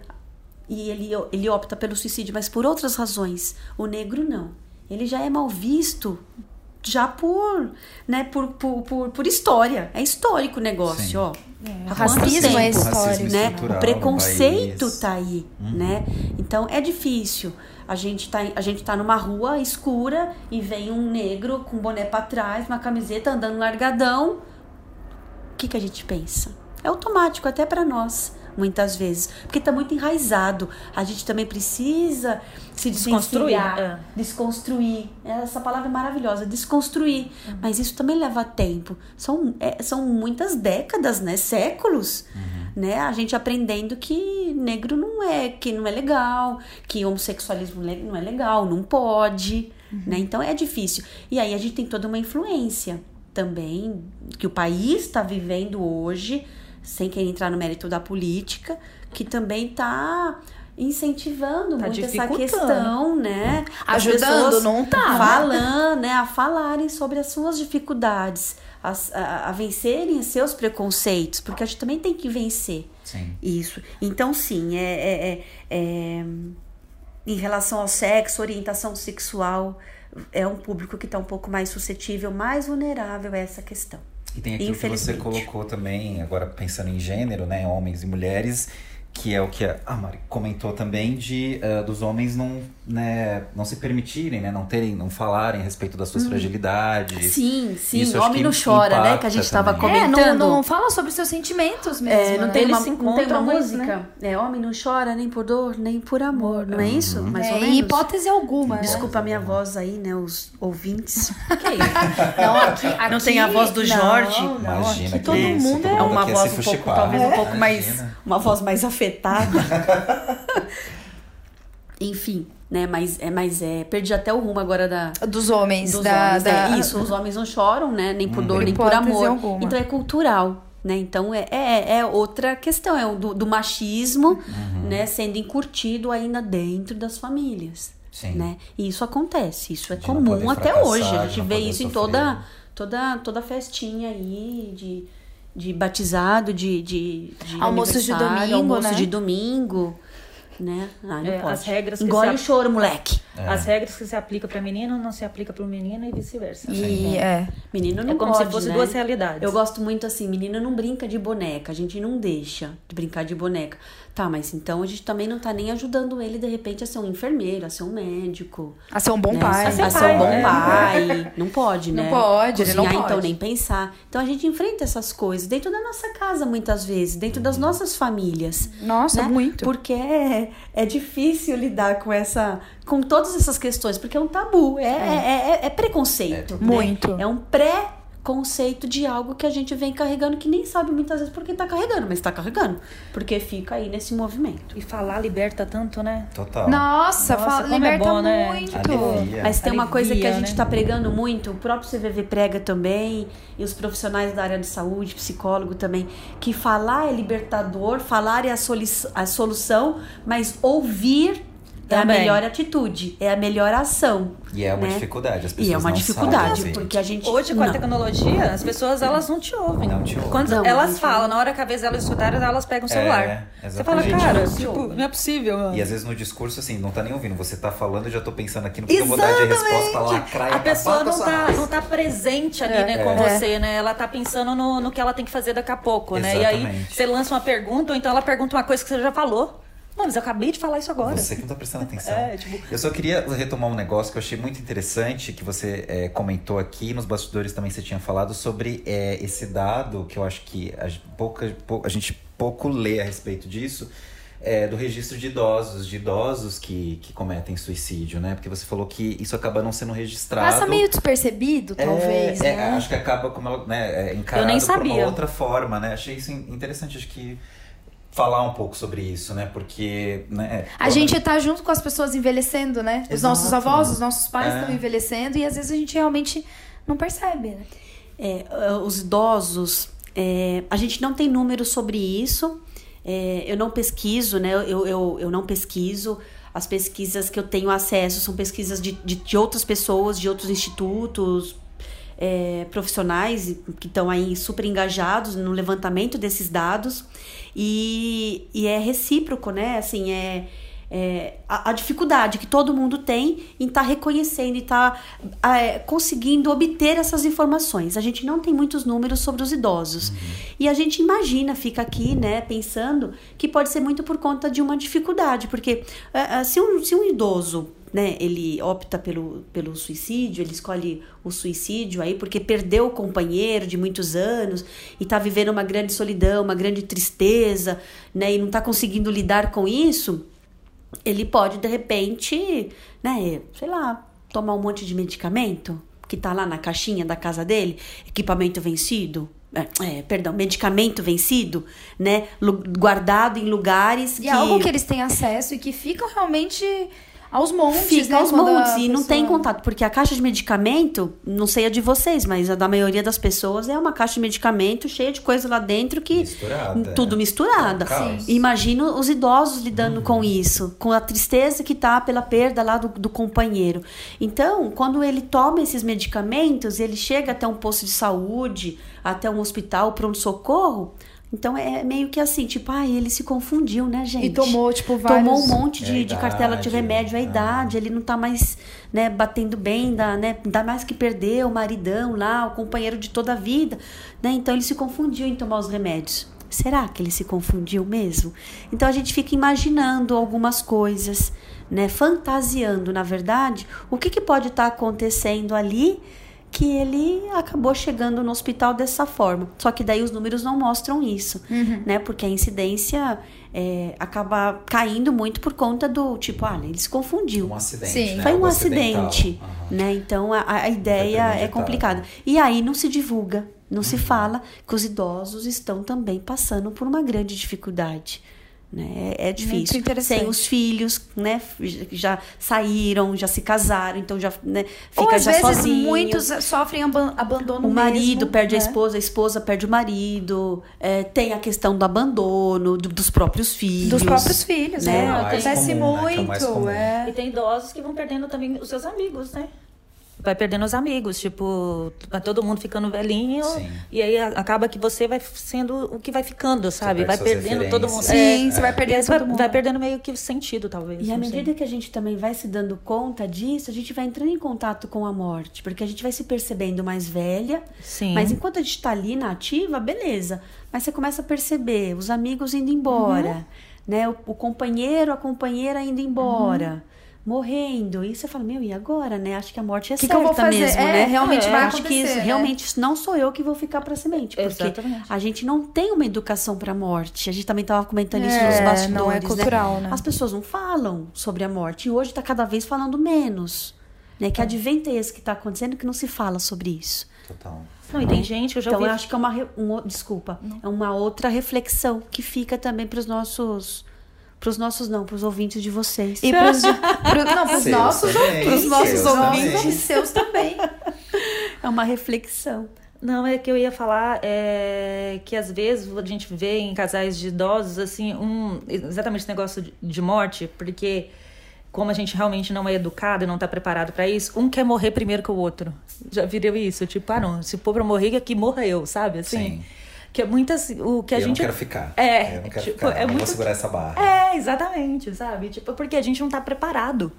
E ele, ele opta pelo suicídio, mas por outras razões. O negro não. Ele já é mal visto já por, né, por, por, por, por história. É histórico o negócio, Sim. ó. o Há racismo quanto é tempo, histórico. né? O preconceito tá aí, né? Então é difícil. A gente tá, a gente tá numa rua escura e vem um negro com boné pra trás, uma camiseta andando largadão. O que que a gente pensa? É automático até pra nós, muitas vezes, porque tá muito enraizado. A gente também precisa se Desconstruir, desconstruir, é. desconstruir. Essa palavra é maravilhosa, desconstruir. Mas isso também leva tempo. São, é, são muitas décadas, né? Séculos, né? A gente aprendendo que negro não é, que não é legal, que homossexualismo não é legal, não pode, né? Então é difícil. E aí a gente tem toda uma influência também que o país está vivendo hoje, sem querer entrar no mérito da política, que também está incentivando Tá muito essa questão, né? Ajudando, não tá, né? Falando, né? A falarem sobre as suas dificuldades, as- a, a vencerem os seus preconceitos, porque a gente também tem que vencer Sim. isso. Então, sim, é, é- é- é- em relação ao sexo, orientação sexual, é um público que está um pouco mais suscetível, mais vulnerável a essa questão. E tem aquilo que você colocou também, agora pensando em gênero, né? Homens e mulheres, que é o que a Mari comentou também de ah, dos homens não, né, não se permitirem, né? Não terem, não falarem a respeito das suas fragilidades. Sim, sim. Isso Homem não chora, né? Que a gente tava também. É, comentando. não, não fala sobre os seus sentimentos mesmo. É, não né? tem Eles uma, se não tem uma música? É, homem não chora nem por dor, nem por amor, não é isso? Mais É, ou em menos? hipótese alguma. né? Desculpa a minha voz aí, né, os ouvintes. Que isso? Não, aqui, aqui, Não tem a voz do não, Jorge? Não, Imagina aqui que todo isso, mundo todo é É uma voz um pouco, talvez um pouco mais, Imagina. uma voz mais afetada. Enfim, né, mas é, mas é, perdi até o rumo agora da, dos homens. dos da, homens, da- né? Isso, os homens não choram, né? Nem por dor, Em nem por amor. alguma. Então é cultural. Né? Então é, é, é outra questão, é o do, do machismo Uhum. né, sendo incutido ainda dentro das famílias. Sim. Né? E isso acontece, isso é De comum até hoje. A gente vê isso em sofrer. toda, toda, toda festinha aí de, de batizado, de, de, de Almoços de domingo, almoço né? de domingo. Né? Ah, não É, pode. as regras Engole o choro, moleque. É. As regras que se aplicam para menino não se aplica para o menino e vice-versa. E, é. Menino não É como pode, se fosse né? duas realidades. Eu gosto muito assim, menino não brinca de boneca, a gente não deixa de brincar de boneca. Tá, mas então a gente também não tá nem ajudando ele, de repente, a ser um enfermeiro, a ser um médico. A ser um bom né? pai. A ser, A ser ser um pai, bom né? pai. Não pode, Não né? pode, ele não Cozinhar, então, pode. nem pensar. Então a gente enfrenta essas coisas dentro da nossa casa, muitas vezes, dentro das nossas famílias. Nossa, né? muito. Porque é, é difícil lidar com essa. Com todas essas questões, porque é um tabu, é, é. é- é preconceito. né? Muito. É um pré-conceito de algo que a gente vem carregando que nem sabe muitas vezes por que tá carregando, mas tá carregando. Porque fica aí nesse movimento. E falar liberta tanto, né? Total. Nossa, Nossa, fala, como é liberta bom, né? muito. Alivia. Mas tem uma coisa que a Alivia, gente né? tá pregando muito, o próprio CVV prega também, e os profissionais da área de saúde, psicólogo também, que falar é libertador, falar é a, soli- a solução, mas ouvir é a Também. melhor atitude, é a melhor ação. E é uma né? dificuldade, as pessoas E é uma não dificuldade, sabem. porque a gente. Hoje, com a não. tecnologia, as pessoas elas não te ouvem. Não te ouvem. Quando Não, a elas gente falam, na hora que a vez elas escutarem, elas pegam o celular. Você fala, cara, Não tipo, não é possível. mano. E às vezes no discurso, assim, não tá nem ouvindo. Você tá falando, eu já tô pensando aqui no que eu vou dar de resposta pra lacrar A pessoa não tá, não tá presente ali, É. né, com É. você, né? Ela tá pensando no, no que ela tem que fazer daqui a pouco, né? E aí você lança uma pergunta, ou então ela pergunta uma coisa que você já falou. Não, mas eu acabei de falar isso agora. Você que não tá prestando atenção. É, tipo- Eu só queria retomar um negócio que eu achei muito interessante, que você é, comentou aqui, nos bastidores também você tinha falado, sobre é, esse dado, que eu acho que a, gente- pouca, pou- a gente pouco lê a respeito disso, é, do registro de idosos, de idosos que, que cometem suicídio, né? Porque você falou que isso acaba não sendo registrado. Passa meio despercebido, talvez, É, é, né? acho que acaba como ela, né, é, encarado nem por uma sabia. outra forma, né? Achei isso interessante, acho que falar um pouco sobre isso, né? Porque, né? A gente tá junto com as pessoas envelhecendo, né? Os Exato. nossos avós, os nossos pais É. estão envelhecendo e às vezes a gente realmente não percebe, né? É, uh, os idosos, é, a gente não tem números sobre isso. É, eu não pesquiso, né? Eu, eu, eu não pesquiso. As pesquisas que eu tenho acesso são pesquisas de, de, de outras pessoas, de outros institutos, é, profissionais que estão aí super engajados no levantamento desses dados. E, e é recíproco, né? Assim, é é, a, a dificuldade que todo mundo tem em estar reconhecendo e estar conseguindo obter essas informações. A gente não tem muitos números sobre os idosos. E a gente imagina, fica aqui, né, pensando que pode ser muito por conta de uma dificuldade, porque ah, ah, se, um, se um idoso né, ele opta pelo, pelo suicídio, ele escolhe o suicídio aí porque perdeu o companheiro de muitos anos e está vivendo uma grande solidão, uma grande tristeza, né, e não está conseguindo lidar com isso, ele pode de repente, né, sei lá, tomar um monte de medicamento que tá lá na caixinha da casa dele, equipamento vencido, é, é, perdão, medicamento vencido, né, guardado em lugares E que é algo que eles têm acesso e que ficam realmente aos montes, Fica né? aos montes e não pessoa- tem contato, porque a caixa de medicamento, não sei a de vocês, mas a da maioria das pessoas é uma caixa de medicamento cheia de coisa lá dentro que Misturada, tudo é. misturada. É um. Imagino os idosos lidando com isso, com a tristeza que tá pela perda lá do, do companheiro. Então, quando ele toma esses medicamentos, ele chega até um posto de saúde, até um hospital, pronto socorro, Então é meio que assim, tipo, ah, ele se confundiu, né, gente? E tomou, tipo, vários... Tomou um monte É de, de cartela de remédio, a ah. idade, ele não tá mais, né, batendo bem, dá, né, dá mais que perder o maridão lá, o companheiro de toda a vida, né? Então ele se confundiu em tomar os remédios. Será que ele se confundiu mesmo? Então a gente fica imaginando algumas coisas, né, fantasiando, na verdade, o que, que pode estar acontecendo ali que ele acabou chegando no hospital dessa forma. Só que daí os números não mostram isso, né? Porque a incidência é, acaba caindo muito por conta do tipo, ah, ele se confundiu. Um acidente, Sim. né? Foi um acidente, Aham. né? Então a, a ideia é complicada. E aí não se divulga, não Uhum. se fala que os idosos estão também passando por uma grande dificuldade. Né? É é difícil. interessante. Sem os filhos, né? Já saíram, já se casaram, então já né, fica Ou às já vezes sozinho. muitos sofrem aban- abandono O marido mesmo, perde a né? esposa, a esposa perde o marido, é, tem a questão do abandono do- dos próprios filhos. Dos próprios filhos, né? né? É Acontece comum, né? É muito, comum. é. E tem idosos que vão perdendo também os seus amigos, né? Vai perdendo os amigos, tipo, vai todo mundo ficando velhinho. Sim. E aí acaba que você vai sendo o que vai ficando, sabe? Vai perdendo todo mundo. Sim, É, você vai perdendo você vai, todo mundo. vai perdendo meio que o sentido, talvez. E à não sei. medida que a gente também vai se dando conta disso, a gente vai entrando em contato com a morte, porque a gente vai se percebendo mais velha. Sim. Mas enquanto a gente tá ali na ativa, beleza. Mas você começa a perceber os amigos indo embora, né? O, o companheiro, a companheira indo embora. Morrendo. E você fala, meu, e agora, né? Acho que a morte é Que que certa eu vou fazer? mesmo, É, né? realmente Eu vai acho que isso, né? realmente não sou eu que vou ficar pra semente. Porque Exatamente. a gente não tem uma educação pra morte. A gente também tava comentando isso É, nos não bastidores, é cultural, né? As pessoas não falam sobre a morte. E hoje tá cada vez falando menos. Né? É. Que advento é esse que tá acontecendo que não se fala sobre isso. Total. Não, e tem gente que eu já Então ouvi. eu acho que é uma um desculpa, é uma outra reflexão que fica também para os nossos para os nossos não, para os ouvintes de vocês. E pros, pro, não, pros Seus nossos também, ouvintes. Pros nossos seus ouvintes também. e seus também. É uma reflexão. Não, é que eu ia falar é, que às vezes a gente vê em casais de idosos, assim, um, exatamente esse negócio de- de morte, porque como a gente realmente não é educado e não tá preparado para isso, um quer morrer primeiro que o outro. Já viram isso? Tipo, ah, não, se for pra morrer, que morra eu, sabe? Assim, Sim. Que é muitas. O que a eu gente. não quero ficar. É, Eu não quero tipo, ficar. é eu não muito- vou segurar essa barra. É, exatamente, sabe? Tipo, porque a gente não tá preparado.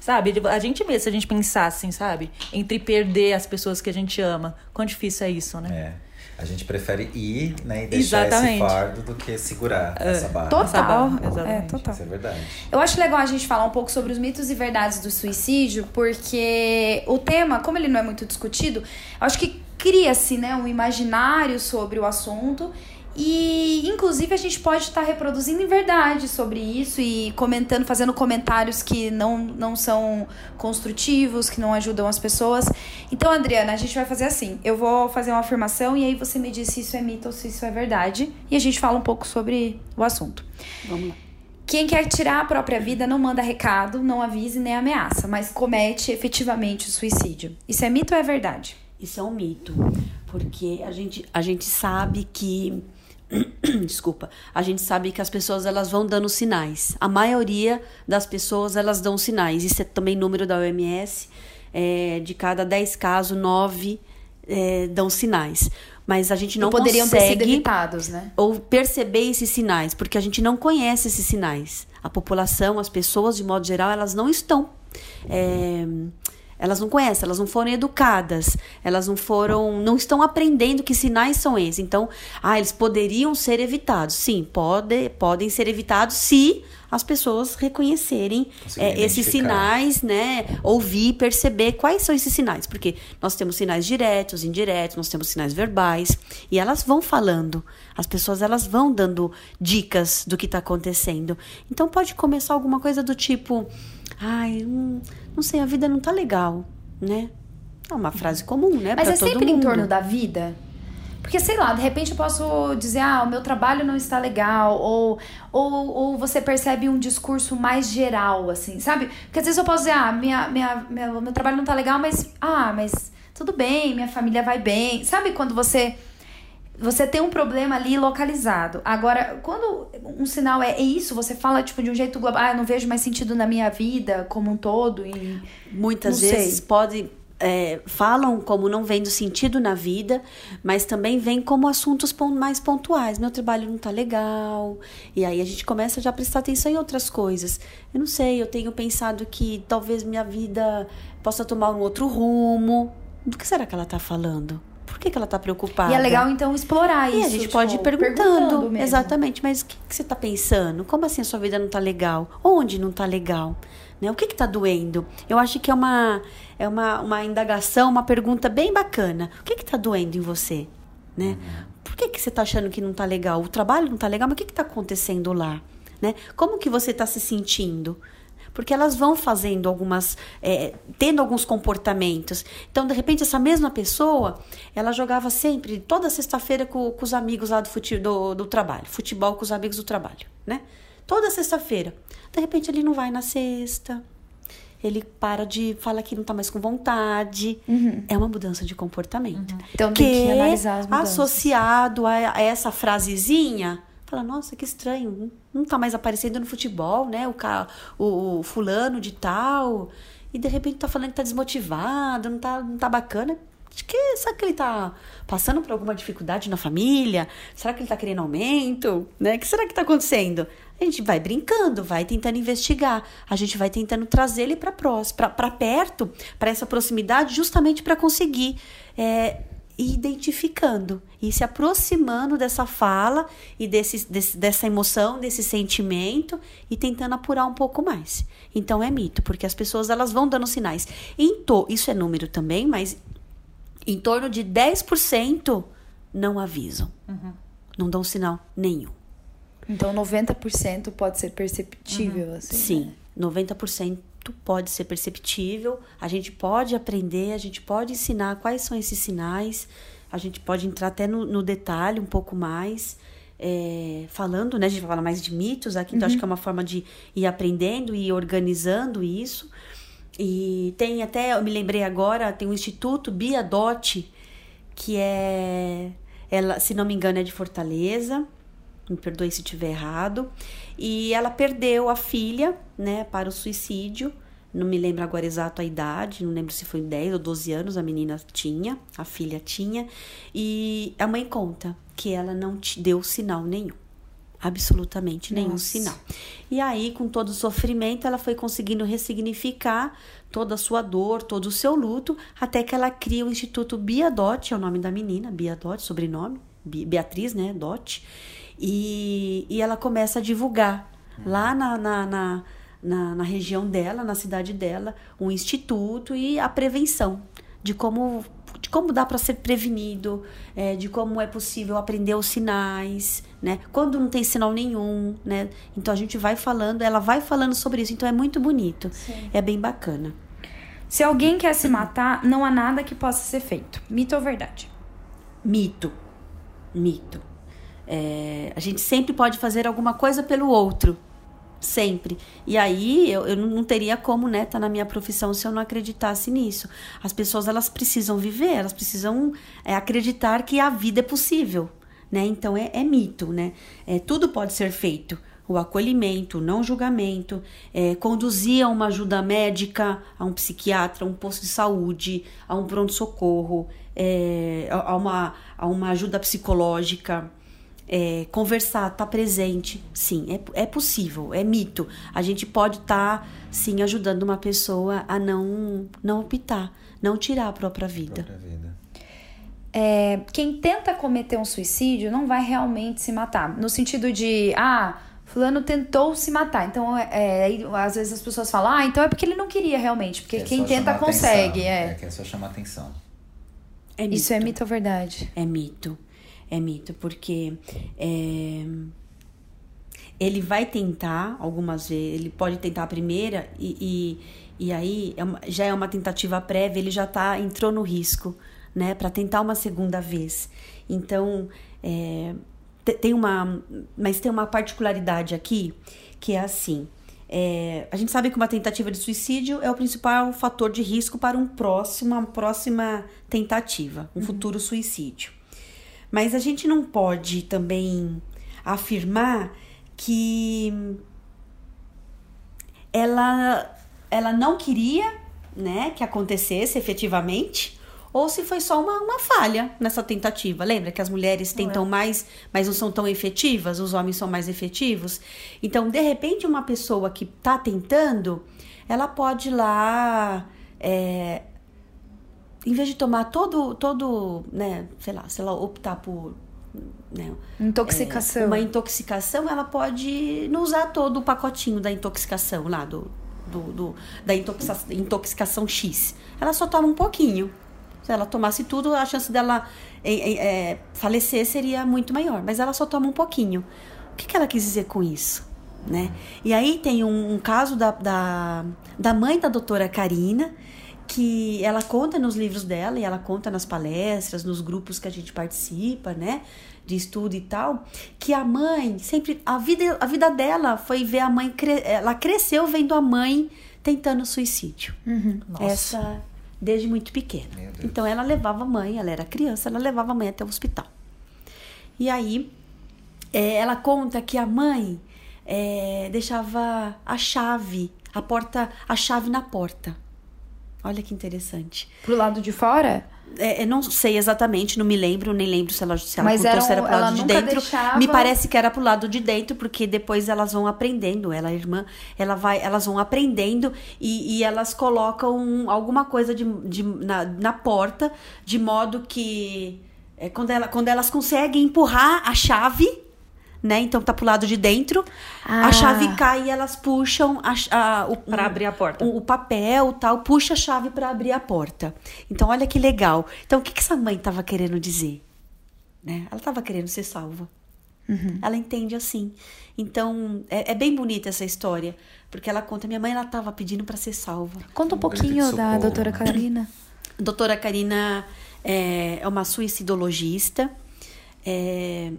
Sabe? Tipo, A gente mesmo, se a gente pensar assim, sabe? Entre perder as pessoas que a gente ama. Quão difícil é isso, né? É. A gente prefere ir né, e deixar Exatamente. esse fardo do que segurar essa barra. Total. Essa barra, É, exatamente. total. Isso é verdade. Eu acho legal a gente falar um pouco sobre os mitos e verdades do suicídio, porque o tema, como ele não é muito discutido, eu acho que cria-se né, um imaginário sobre o assunto. E, inclusive, a gente pode estar reproduzindo em verdade sobre isso e comentando, fazendo comentários que não, não são construtivos, que não ajudam as pessoas. Então, Adriana, a gente vai fazer assim: eu vou fazer uma afirmação e aí você me diz se isso é mito ou se isso é verdade. E a gente fala um pouco sobre o assunto. Vamos lá. Quem quer tirar a própria vida não manda recado, não avise nem ameaça, mas comete efetivamente o suicídio. Isso é mito ou é verdade? Isso é um mito, porque a gente, a gente sabe que desculpa, a gente sabe que as pessoas elas vão dando sinais. A maioria das pessoas elas dão sinais. Isso é também número da OMS. é, de cada 10 casos, 9 é, dão sinais. Mas a gente não poderiam ter sido consegue evitados, né? ou perceber esses sinais, porque a gente não conhece esses sinais. A população, as pessoas, de modo geral, elas não estão. é, elas não conhecem, elas não foram educadas, elas não foram, não estão aprendendo que sinais são esses. Então, ah, eles poderiam ser evitados. Sim, pode, podem ser evitados se as pessoas reconhecerem é, esses sinais, né? Ouvir, perceber quais são esses sinais, porque nós temos sinais diretos, indiretos, nós temos sinais verbais e elas vão falando. As pessoas elas vão dando dicas do que está acontecendo. Então pode começar alguma coisa do tipo, ai, hum, não sei, a vida não tá legal, né? É uma frase comum, né? Mas pra é sempre em mundo. torno da vida? Porque, sei lá, de repente eu posso dizer, ah, o meu trabalho não está legal, ou, ou, ou você percebe um discurso mais geral, assim, sabe? Porque às vezes eu posso dizer, ah, minha, minha, minha, meu trabalho não tá legal, mas, ah, mas tudo bem, minha família vai bem. Sabe quando você você tem um problema ali localizado. Agora, quando um sinal é, é isso, você fala tipo de um jeito global, ah, eu não vejo mais sentido na minha vida como um todo e Muitas vezes sei. pode é, falam como não vendo sentido na vida, mas também vem como assuntos mais pontuais. Meu trabalho não tá legal. E aí a gente começa já a prestar atenção em outras coisas. Eu não sei, eu tenho pensado que talvez minha vida possa tomar um outro rumo. Do que será que ela tá falando? Por que, que ela tá preocupada? E é legal, então, explorar E isso. a gente pode ir tipo, perguntando, mesmo. exatamente, mas o que, que você está pensando? Como assim a sua vida não está legal? Onde não está legal? Né? O que está doendo? Eu acho que é uma, é uma, uma indagação, uma pergunta bem bacana. O que está doendo em você? Né? Por que, que você está achando que não está legal? O trabalho não está legal, mas o que está acontecendo lá? Né? Como que você está se sentindo? Porque elas vão fazendo algumas, é, tendo alguns comportamentos. Então, de repente, essa mesma pessoa, ela jogava sempre, toda sexta-feira, com, com os amigos lá do, fute, do, do trabalho. Futebol com os amigos do trabalho, né? Toda sexta-feira. De repente, ele não vai na sexta. Ele para de falar que não tá mais com vontade. É uma mudança de comportamento. Então, tem que analisar as mudanças. associado a, a essa frasezinha, fala, nossa, que estranho, não tá mais aparecendo no futebol, né? O, ca, o, fulano de tal. E de repente tá falando que tá desmotivado, não tá, não tá bacana. Acho que, será que ele tá passando por alguma dificuldade na família? Será que ele tá querendo aumento? Né? O que será que tá acontecendo? A gente vai brincando, vai tentando investigar. A gente vai tentando trazer ele para para perto, para essa proximidade, justamente para conseguir é, identificando e se aproximando dessa fala e desse, desse, dessa emoção, desse sentimento e tentando apurar um pouco mais. Então é mito, porque as pessoas elas vão dando sinais. Em to, isso é número também, mas em torno de 10% não avisam. Não dão sinal nenhum. Então, 90% pode ser perceptível, assim. Sim, 90% pode ser perceptível. A gente pode aprender, a gente pode ensinar quais são esses sinais. A gente pode entrar até no, no detalhe um pouco mais. é, falando, né? A gente vai falar mais de mitos aqui, então acho que é uma forma de ir aprendendo e organizando isso. E tem até, eu me lembrei agora, tem um instituto Bia Dot, que é, ela, se não me engano, é de Fortaleza. Me perdoe se estiver errado. E ela perdeu a filha, né, para o suicídio. Não me lembro agora exato a idade, não lembro se foi 10 ou 12 anos a menina tinha, a filha tinha. E a mãe conta que ela não te deu sinal nenhum. Absolutamente nenhum Nossa. sinal. E aí, com todo o sofrimento, ela foi conseguindo ressignificar toda a sua dor, todo o seu luto, até que ela cria o Instituto Bia Dot, é o nome da menina, Bia Dot, sobrenome, Beatriz, né, Dot. E, e ela começa a divulgar lá na, na, na, na, na região dela, na cidade dela, um instituto e a prevenção de como de como dá para ser prevenido, é, de como é possível aprender os sinais, né? Quando não tem sinal nenhum, né? Então a gente vai falando, ela vai falando sobre isso, então é muito bonito, é bem bacana. Se alguém quer se matar, não há nada que possa ser feito. Mito ou verdade? Mito, mito. É, a gente sempre pode fazer alguma coisa pelo outro, sempre. E aí eu, eu não teria como, né, estar na minha profissão se eu não acreditasse nisso. As pessoas elas precisam viver, elas precisam é, acreditar que a vida é possível, né? Então é, é mito, né? É, tudo pode ser feito. O acolhimento, o não julgamento, é, conduzir a uma ajuda médica, a um psiquiatra, a um posto de saúde, a um pronto-socorro, é, a uma, a uma ajuda psicológica, é, conversar, estar presente. Sim, é, é possível, é mito. A gente pode estar, sim, ajudando uma pessoa a não, não optar, não tirar a própria vida. Própria vida. É, quem tenta cometer um suicídio não vai realmente se matar. No sentido de, ah, fulano tentou se matar. Então, é, é, aí, às vezes as pessoas falam, ah, então é porque ele não queria realmente. Porque Quer quem tenta consegue. atenção. É. quer só chamar atenção. É Isso é mito ou verdade? É mito. É mito, porque é, ele vai tentar algumas vezes, ele pode tentar a primeira e, e, e aí é uma- já é uma tentativa prévia, ele já tá, entrou no risco, né, para tentar uma segunda vez. Então, é, te- tem uma, mas tem uma particularidade aqui que é assim. é, a gente sabe que uma tentativa de suicídio é o principal fator de risco para um próximo, uma próxima tentativa, um futuro suicídio. Mas a gente não pode também afirmar que ela, ela não queria né, que acontecesse efetivamente, ou se foi só uma, uma falha nessa tentativa. Lembra que as mulheres tentam mais, mas não são tão efetivas, os homens são mais efetivos? Então, de repente, uma pessoa que está tentando, ela pode ir lá. É, em vez de tomar todo, todo, né, sei lá, se ela optar por né, Intoxicação. é, uma intoxicação, ela pode não usar todo o pacotinho da intoxicação lá, do, do, do- da intoxica- intoxicação X. Ela só toma um pouquinho. Se ela tomasse tudo, a chance dela é, é, falecer seria muito maior. Mas ela só toma um pouquinho. O que, que ela quis dizer com isso? Né? E aí tem um, um caso da, da, da mãe da doutora Karina, que ela conta nos livros dela e ela conta nas palestras, nos grupos que a gente participa, né? De estudo e tal, que a mãe sempre. A vida, a vida dela foi ver a mãe. cre- Ela cresceu vendo a mãe tentando suicídio. Essa desde muito pequena. Então ela levava a mãe, ela era criança, ela levava a mãe até o hospital. E aí é, ela conta que a mãe é, deixava a chave, a porta, a chave na porta. Olha que interessante. Pro lado de fora? É, eu não sei exatamente, não me lembro, nem lembro se ela, se ela Mas contou se era pro lado ela de dentro. deixava- Me parece que era pro lado de dentro, porque depois elas vão aprendendo. Ela, a irmã, ela vai, elas vão aprendendo e, e elas colocam alguma coisa de, de- na, na porta, de modo que é, quando, ela, quando elas conseguem empurrar a chave, né? Então tá pro lado de dentro, Ah. a chave cai e elas puxam a, a, o, Pra abrir a porta. o, o papel tal, puxa a chave para abrir a porta. Então, olha que legal. Então, o que, que essa mãe estava querendo dizer? Né? Ela estava querendo ser salva. Ela entende assim. Então, é, é bem bonita essa história. Porque ela conta, minha mãe ela estava pedindo para ser salva. Conta um de pouquinho da doutora Carolina. A doutora Karina é, é uma suicidologista. É,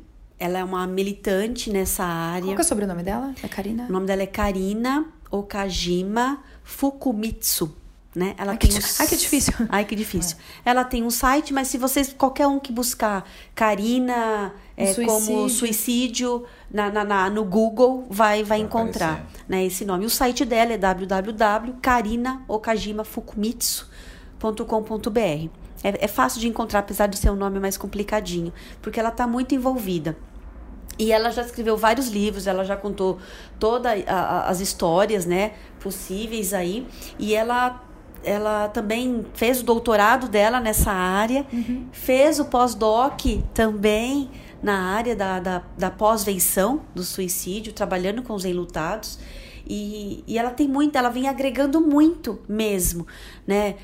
ela é uma militante nessa área. Qual que é o sobrenome dela? É Karina? O nome dela é Karina Okajima Fukumitsu. Né? Ela Ai, que tem um- ai, que difícil. Ai, que difícil. Ela tem um site, mas se vocês, qualquer um que buscar Karina é, Um como suicídio. suicídio na, na- na- no Google, vai, vai Vai encontrar aparecer. né, esse nome. O site dela é www.karinaokajimafukumitsu.com.br. É, é fácil de encontrar, apesar de ser um nome mais complicadinho, porque ela está muito envolvida. E ela já escreveu vários livros, ela já contou todas as histórias, né, possíveis aí. E ela, ela também fez o doutorado dela nessa área, fez o pós-doc também na área da, da, da pós-venção do suicídio, trabalhando com os enlutados. E, e ela tem muito, ela vem agregando muito mesmo, né,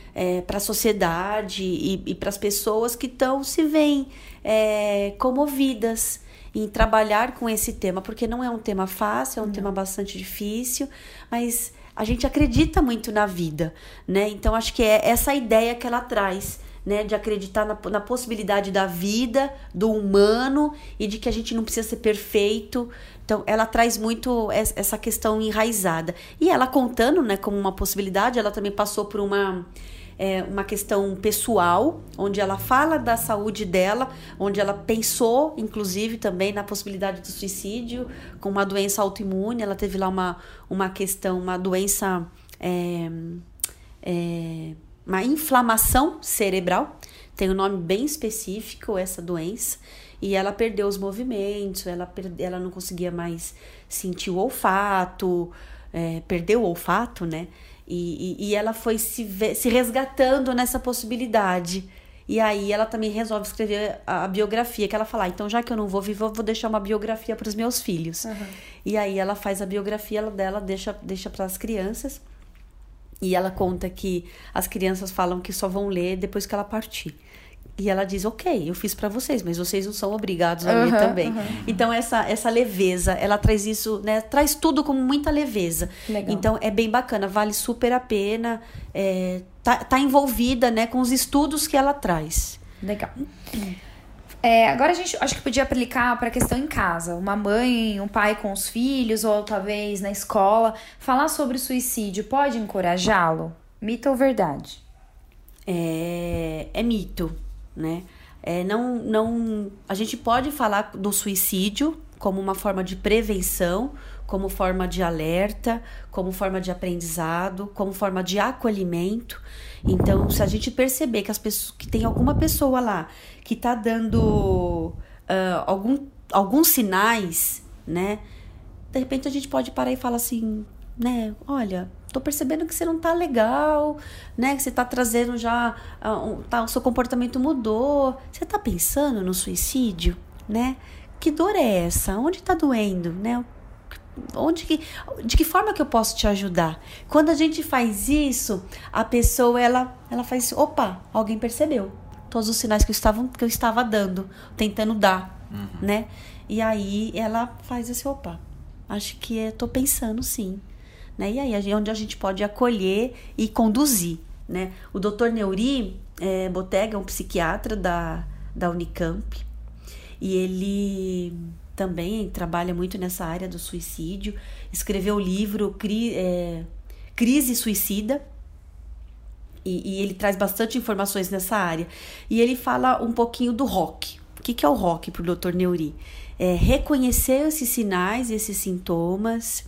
para a sociedade e, e para as pessoas que estão se veem é, comovidas em trabalhar com esse tema, porque não é um tema fácil, é um tema bastante difícil, mas a gente acredita muito na vida, né? Então acho que é essa ideia que ela traz, né? De acreditar na, na possibilidade da vida, do humano e de que a gente não precisa ser perfeito. Então ela traz muito es- essa questão enraizada. E ela contando, né, como uma possibilidade, ela também passou por uma é, uma questão pessoal, onde ela fala da saúde dela, onde ela pensou, inclusive, também na possibilidade do suicídio com uma doença autoimune. Ela teve lá uma, uma questão, uma doença, é, é, uma inflamação cerebral. Tem um nome bem específico essa doença. E ela perdeu os movimentos, ela, perde, ela não conseguia mais sentir o olfato, é, perdeu o olfato, né? E, e, e ela foi se, se resgatando nessa possibilidade. E aí ela também resolve escrever a, a biografia, que ela fala, "Ah, então já que eu não vou viver, eu vou deixar uma biografia para os meus filhos. E aí ela faz a biografia dela, deixa, deixa para as crianças. E ela conta que as crianças falam que só vão ler depois que ela partir. E ela diz, ok, eu fiz para vocês, mas vocês não são obrigados a ler Aham, também. aham. Então, essa, essa leveza, ela traz isso, né? Traz tudo com muita leveza. Legal. Então, é bem bacana, vale super a pena. É, tá, tá envolvida, né, com os estudos que ela traz. Legal. É, agora a gente acho que podia aplicar para a questão em casa. Uma mãe, um pai com os filhos, ou talvez na escola. Falar sobre suicídio pode encorajá-lo? Mito ou verdade? é, é mito, né? É, não, não, a gente pode falar do suicídio como uma forma de prevenção, como forma de alerta, como forma de aprendizado, como forma de acolhimento. Então, se a gente perceber que as pessoas que tem alguma pessoa lá que está dando uh, algum, alguns sinais, né? De repente a gente pode parar e falar assim, né? Olha, tô percebendo que você não tá legal, né? Que você tá trazendo já, uh, um, tá, o seu comportamento mudou. Você tá pensando no suicídio, né? Que dor é essa? Onde tá doendo, né? Onde que, de que forma que eu posso te ajudar? Quando a gente faz isso, a pessoa ela, ela faz, opa, alguém percebeu todos os sinais que eu estava, que eu estava dando, tentando dar, uhum. né? E aí ela faz esse, opa, acho que estou pensando sim, né? E aí onde a gente pode acolher e conduzir, né? O doutor Neuri é, Botega é um psiquiatra da, da Unicamp e ele também trabalha muito nessa área do suicídio. Escreveu o livro Cri, é, Crise Suicida. E, e, ele traz bastante informações nessa área. E ele fala um pouquinho do rock. O que, que é o rock para o Dr. Neuri? É reconhecer esses sinais, esses sintomas,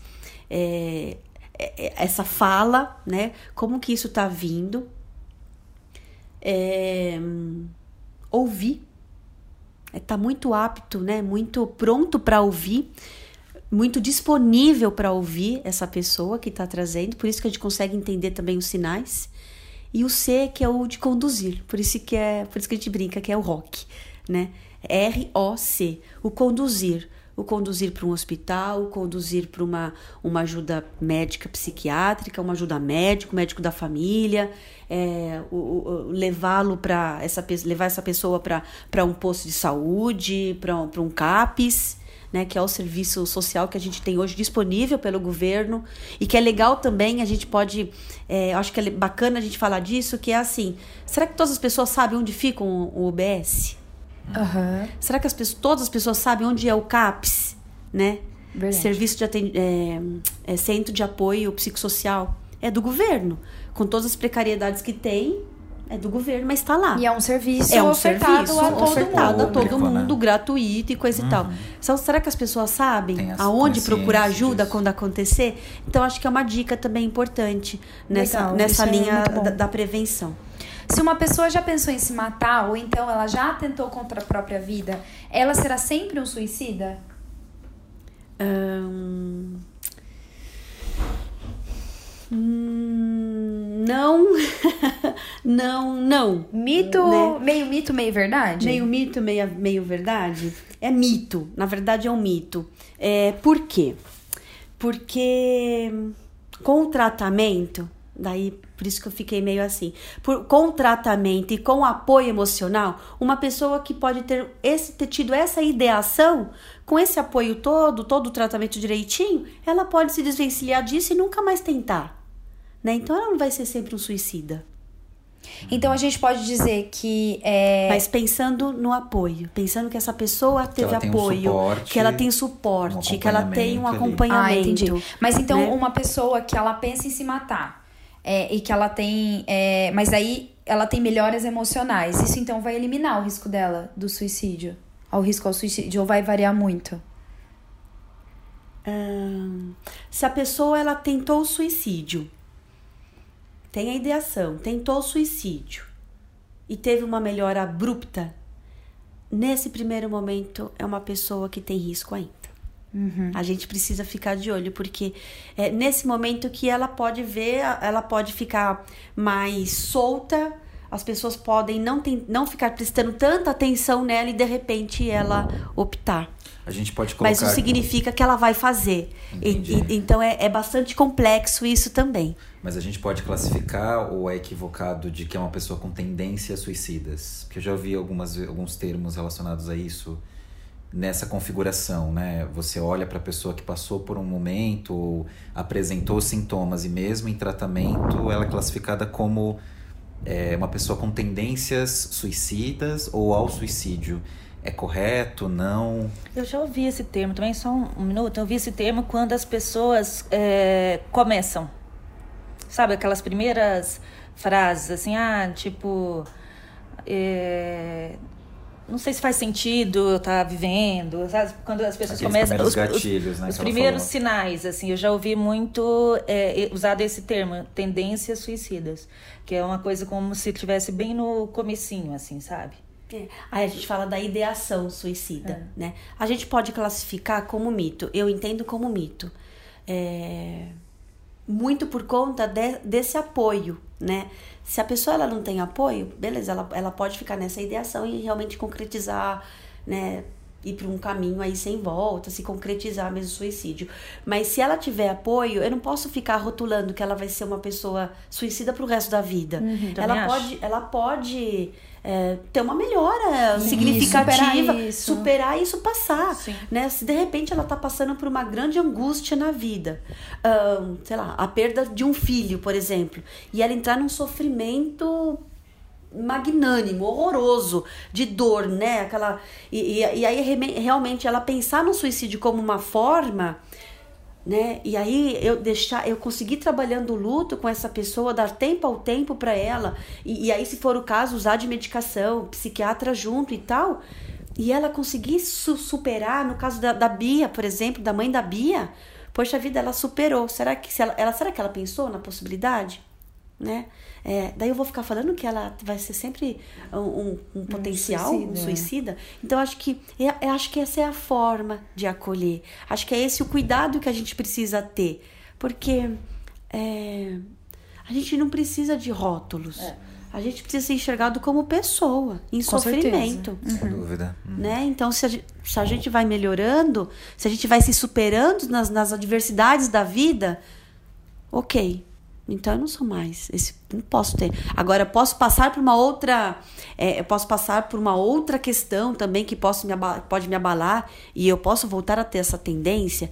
é, essa fala, né? Como que isso está vindo. É, ouvir está muito apto, né? Muito pronto para ouvir, muito disponível para ouvir essa pessoa que está trazendo. Por isso que a gente consegue entender também os sinais. E o C que é o de conduzir. Por isso que é, por isso que a gente brinca que é o rock, né? R O C, o conduzir o conduzir para um hospital, o conduzir para uma, uma ajuda médica psiquiátrica, uma ajuda médica, médico da família, é, o, o levá-lo para essa levar essa pessoa para um posto de saúde, para um CAPES. Né, que é o serviço social que a gente tem hoje disponível pelo governo e que é legal também, a gente pode, é, acho que é bacana a gente falar disso, que é assim, será que todas as pessoas sabem onde fica o UBS? Uhum. Será que as pessoas, todas as pessoas sabem onde é o CAPS, né? Verdade. Serviço de atend... é, é, Centro de Apoio Psicossocial. É do governo. Com todas as precariedades que tem, é do governo, mas está lá. E é um serviço é um ofertado serviço a todo ofertado mundo. a todo mundo, né? gratuito e coisa uhum. e tal. Então, será que as pessoas sabem aonde procurar ajuda disso. quando acontecer? Então, acho que é uma dica também importante nessa, Legal, nessa é linha é da, da prevenção. Se uma pessoa já pensou em se matar, ou então ela já tentou contra a própria vida, ela será sempre um suicida? Um... Hum, não, não, não. Mito, né? meio mito, meio verdade? Meio mito, meio, meio verdade. É mito, na verdade é um mito. É, por quê? Porque com o tratamento, daí por isso que eu fiquei meio assim. Por, com tratamento e com apoio emocional, uma pessoa que pode ter, esse, ter tido essa ideação, com esse apoio todo, todo o tratamento direitinho, ela pode se desvencilhar disso e nunca mais tentar. Né? Então ela não vai ser sempre um suicida. Então a gente pode dizer que. É... Mas pensando no apoio, pensando que essa pessoa teve que apoio, um suporte, que ela tem suporte, um que ela tem um acompanhamento. Ah. Mas então né? uma pessoa que ela pensa em se matar, é, e que ela tem. É, mas aí ela tem melhoras emocionais. Isso então vai eliminar o risco dela do suicídio. Ao risco ao suicídio, ou vai variar muito? Hum, se a pessoa ela tentou o suicídio, tem a ideação, tentou o suicídio e teve uma melhora abrupta, nesse primeiro momento é uma pessoa que tem risco ainda. Uhum. A gente precisa ficar de olho, porque é nesse momento que ela pode ver, ela pode ficar mais solta, as pessoas podem não, tem, não ficar prestando tanta atenção nela e de repente ela optar. A gente pode colocar. Mas isso significa que ela vai fazer. E, e, então é, é bastante complexo isso também. Mas a gente pode classificar ou é equivocado de que é uma pessoa com tendências suicidas? Porque eu já ouvi algumas, alguns termos relacionados a isso nessa configuração, né? Você olha para a pessoa que passou por um momento ou apresentou sintomas e mesmo em tratamento ela é classificada como é, uma pessoa com tendências suicidas ou ao suicídio. É correto? Não? Eu já ouvi esse termo também, só um, minuto. Eu ouvi esse termo quando as pessoas é, começam. Sabe, aquelas primeiras frases assim, ah, tipo. É, não sei se faz sentido eu estar tá vivendo, sabe? Quando as pessoas Aqueles começam. primeiros gatilhos, os, né, Os primeiros falou. sinais, assim, eu já ouvi muito é, usado esse termo, tendências suicidas. Que é uma coisa como se estivesse bem no comecinho, assim, sabe? É. Aí a gente fala da ideação suicida, né? A gente pode classificar como mito. Eu entendo como mito. É, Muito por conta de- desse apoio, né? Se a pessoa ela não tem apoio, beleza, ela, ela pode ficar nessa ideação e realmente concretizar, né? Ir para um caminho aí sem volta, se concretizar mesmo o suicídio. Mas se ela tiver apoio, eu não posso ficar rotulando que ela vai ser uma pessoa suicida pro resto da vida. também ela pode, ela pode é, ter uma melhora Isso, significativa, superar isso. superar isso passar. Sim. Né? Se de repente ela tá passando por uma grande angústia na vida, ahn, sei lá, a perda de um filho, por exemplo, e ela entrar num sofrimento magnânimo, horroroso, de dor, né? Aquela, e, e, e aí realmente ela pensar no suicídio como uma forma né? E aí eu deixar, eu conseguir trabalhando o luto com essa pessoa, dar tempo ao tempo para ela, e, e aí se for o caso usar de medicação, psiquiatra junto e tal, e ela conseguir su- superar, no caso da, da Bia, por exemplo, da mãe da Bia, poxa vida, ela superou. Será que se ela, ela será que ela pensou na possibilidade? Né? É, daí eu vou ficar falando que ela vai ser sempre um, um- um potencial, um suicida, é. suicida. Então acho que eu, eu acho que essa é a forma de acolher. Acho que é esse o cuidado que a gente precisa ter, porque é, a gente não precisa de rótulos. A gente precisa ser enxergado como pessoa, em Com sofrimento Sem dúvida. né? Então, se a, gente, se a gente vai melhorando, se a gente vai se superando nas, nas adversidades da vida, ok. Então, eu não sou mais. Esse, não posso ter. Agora, eu posso passar por uma outra. é, eu posso passar por uma outra questão também que posso me pode me abalar e eu posso voltar a ter essa tendência.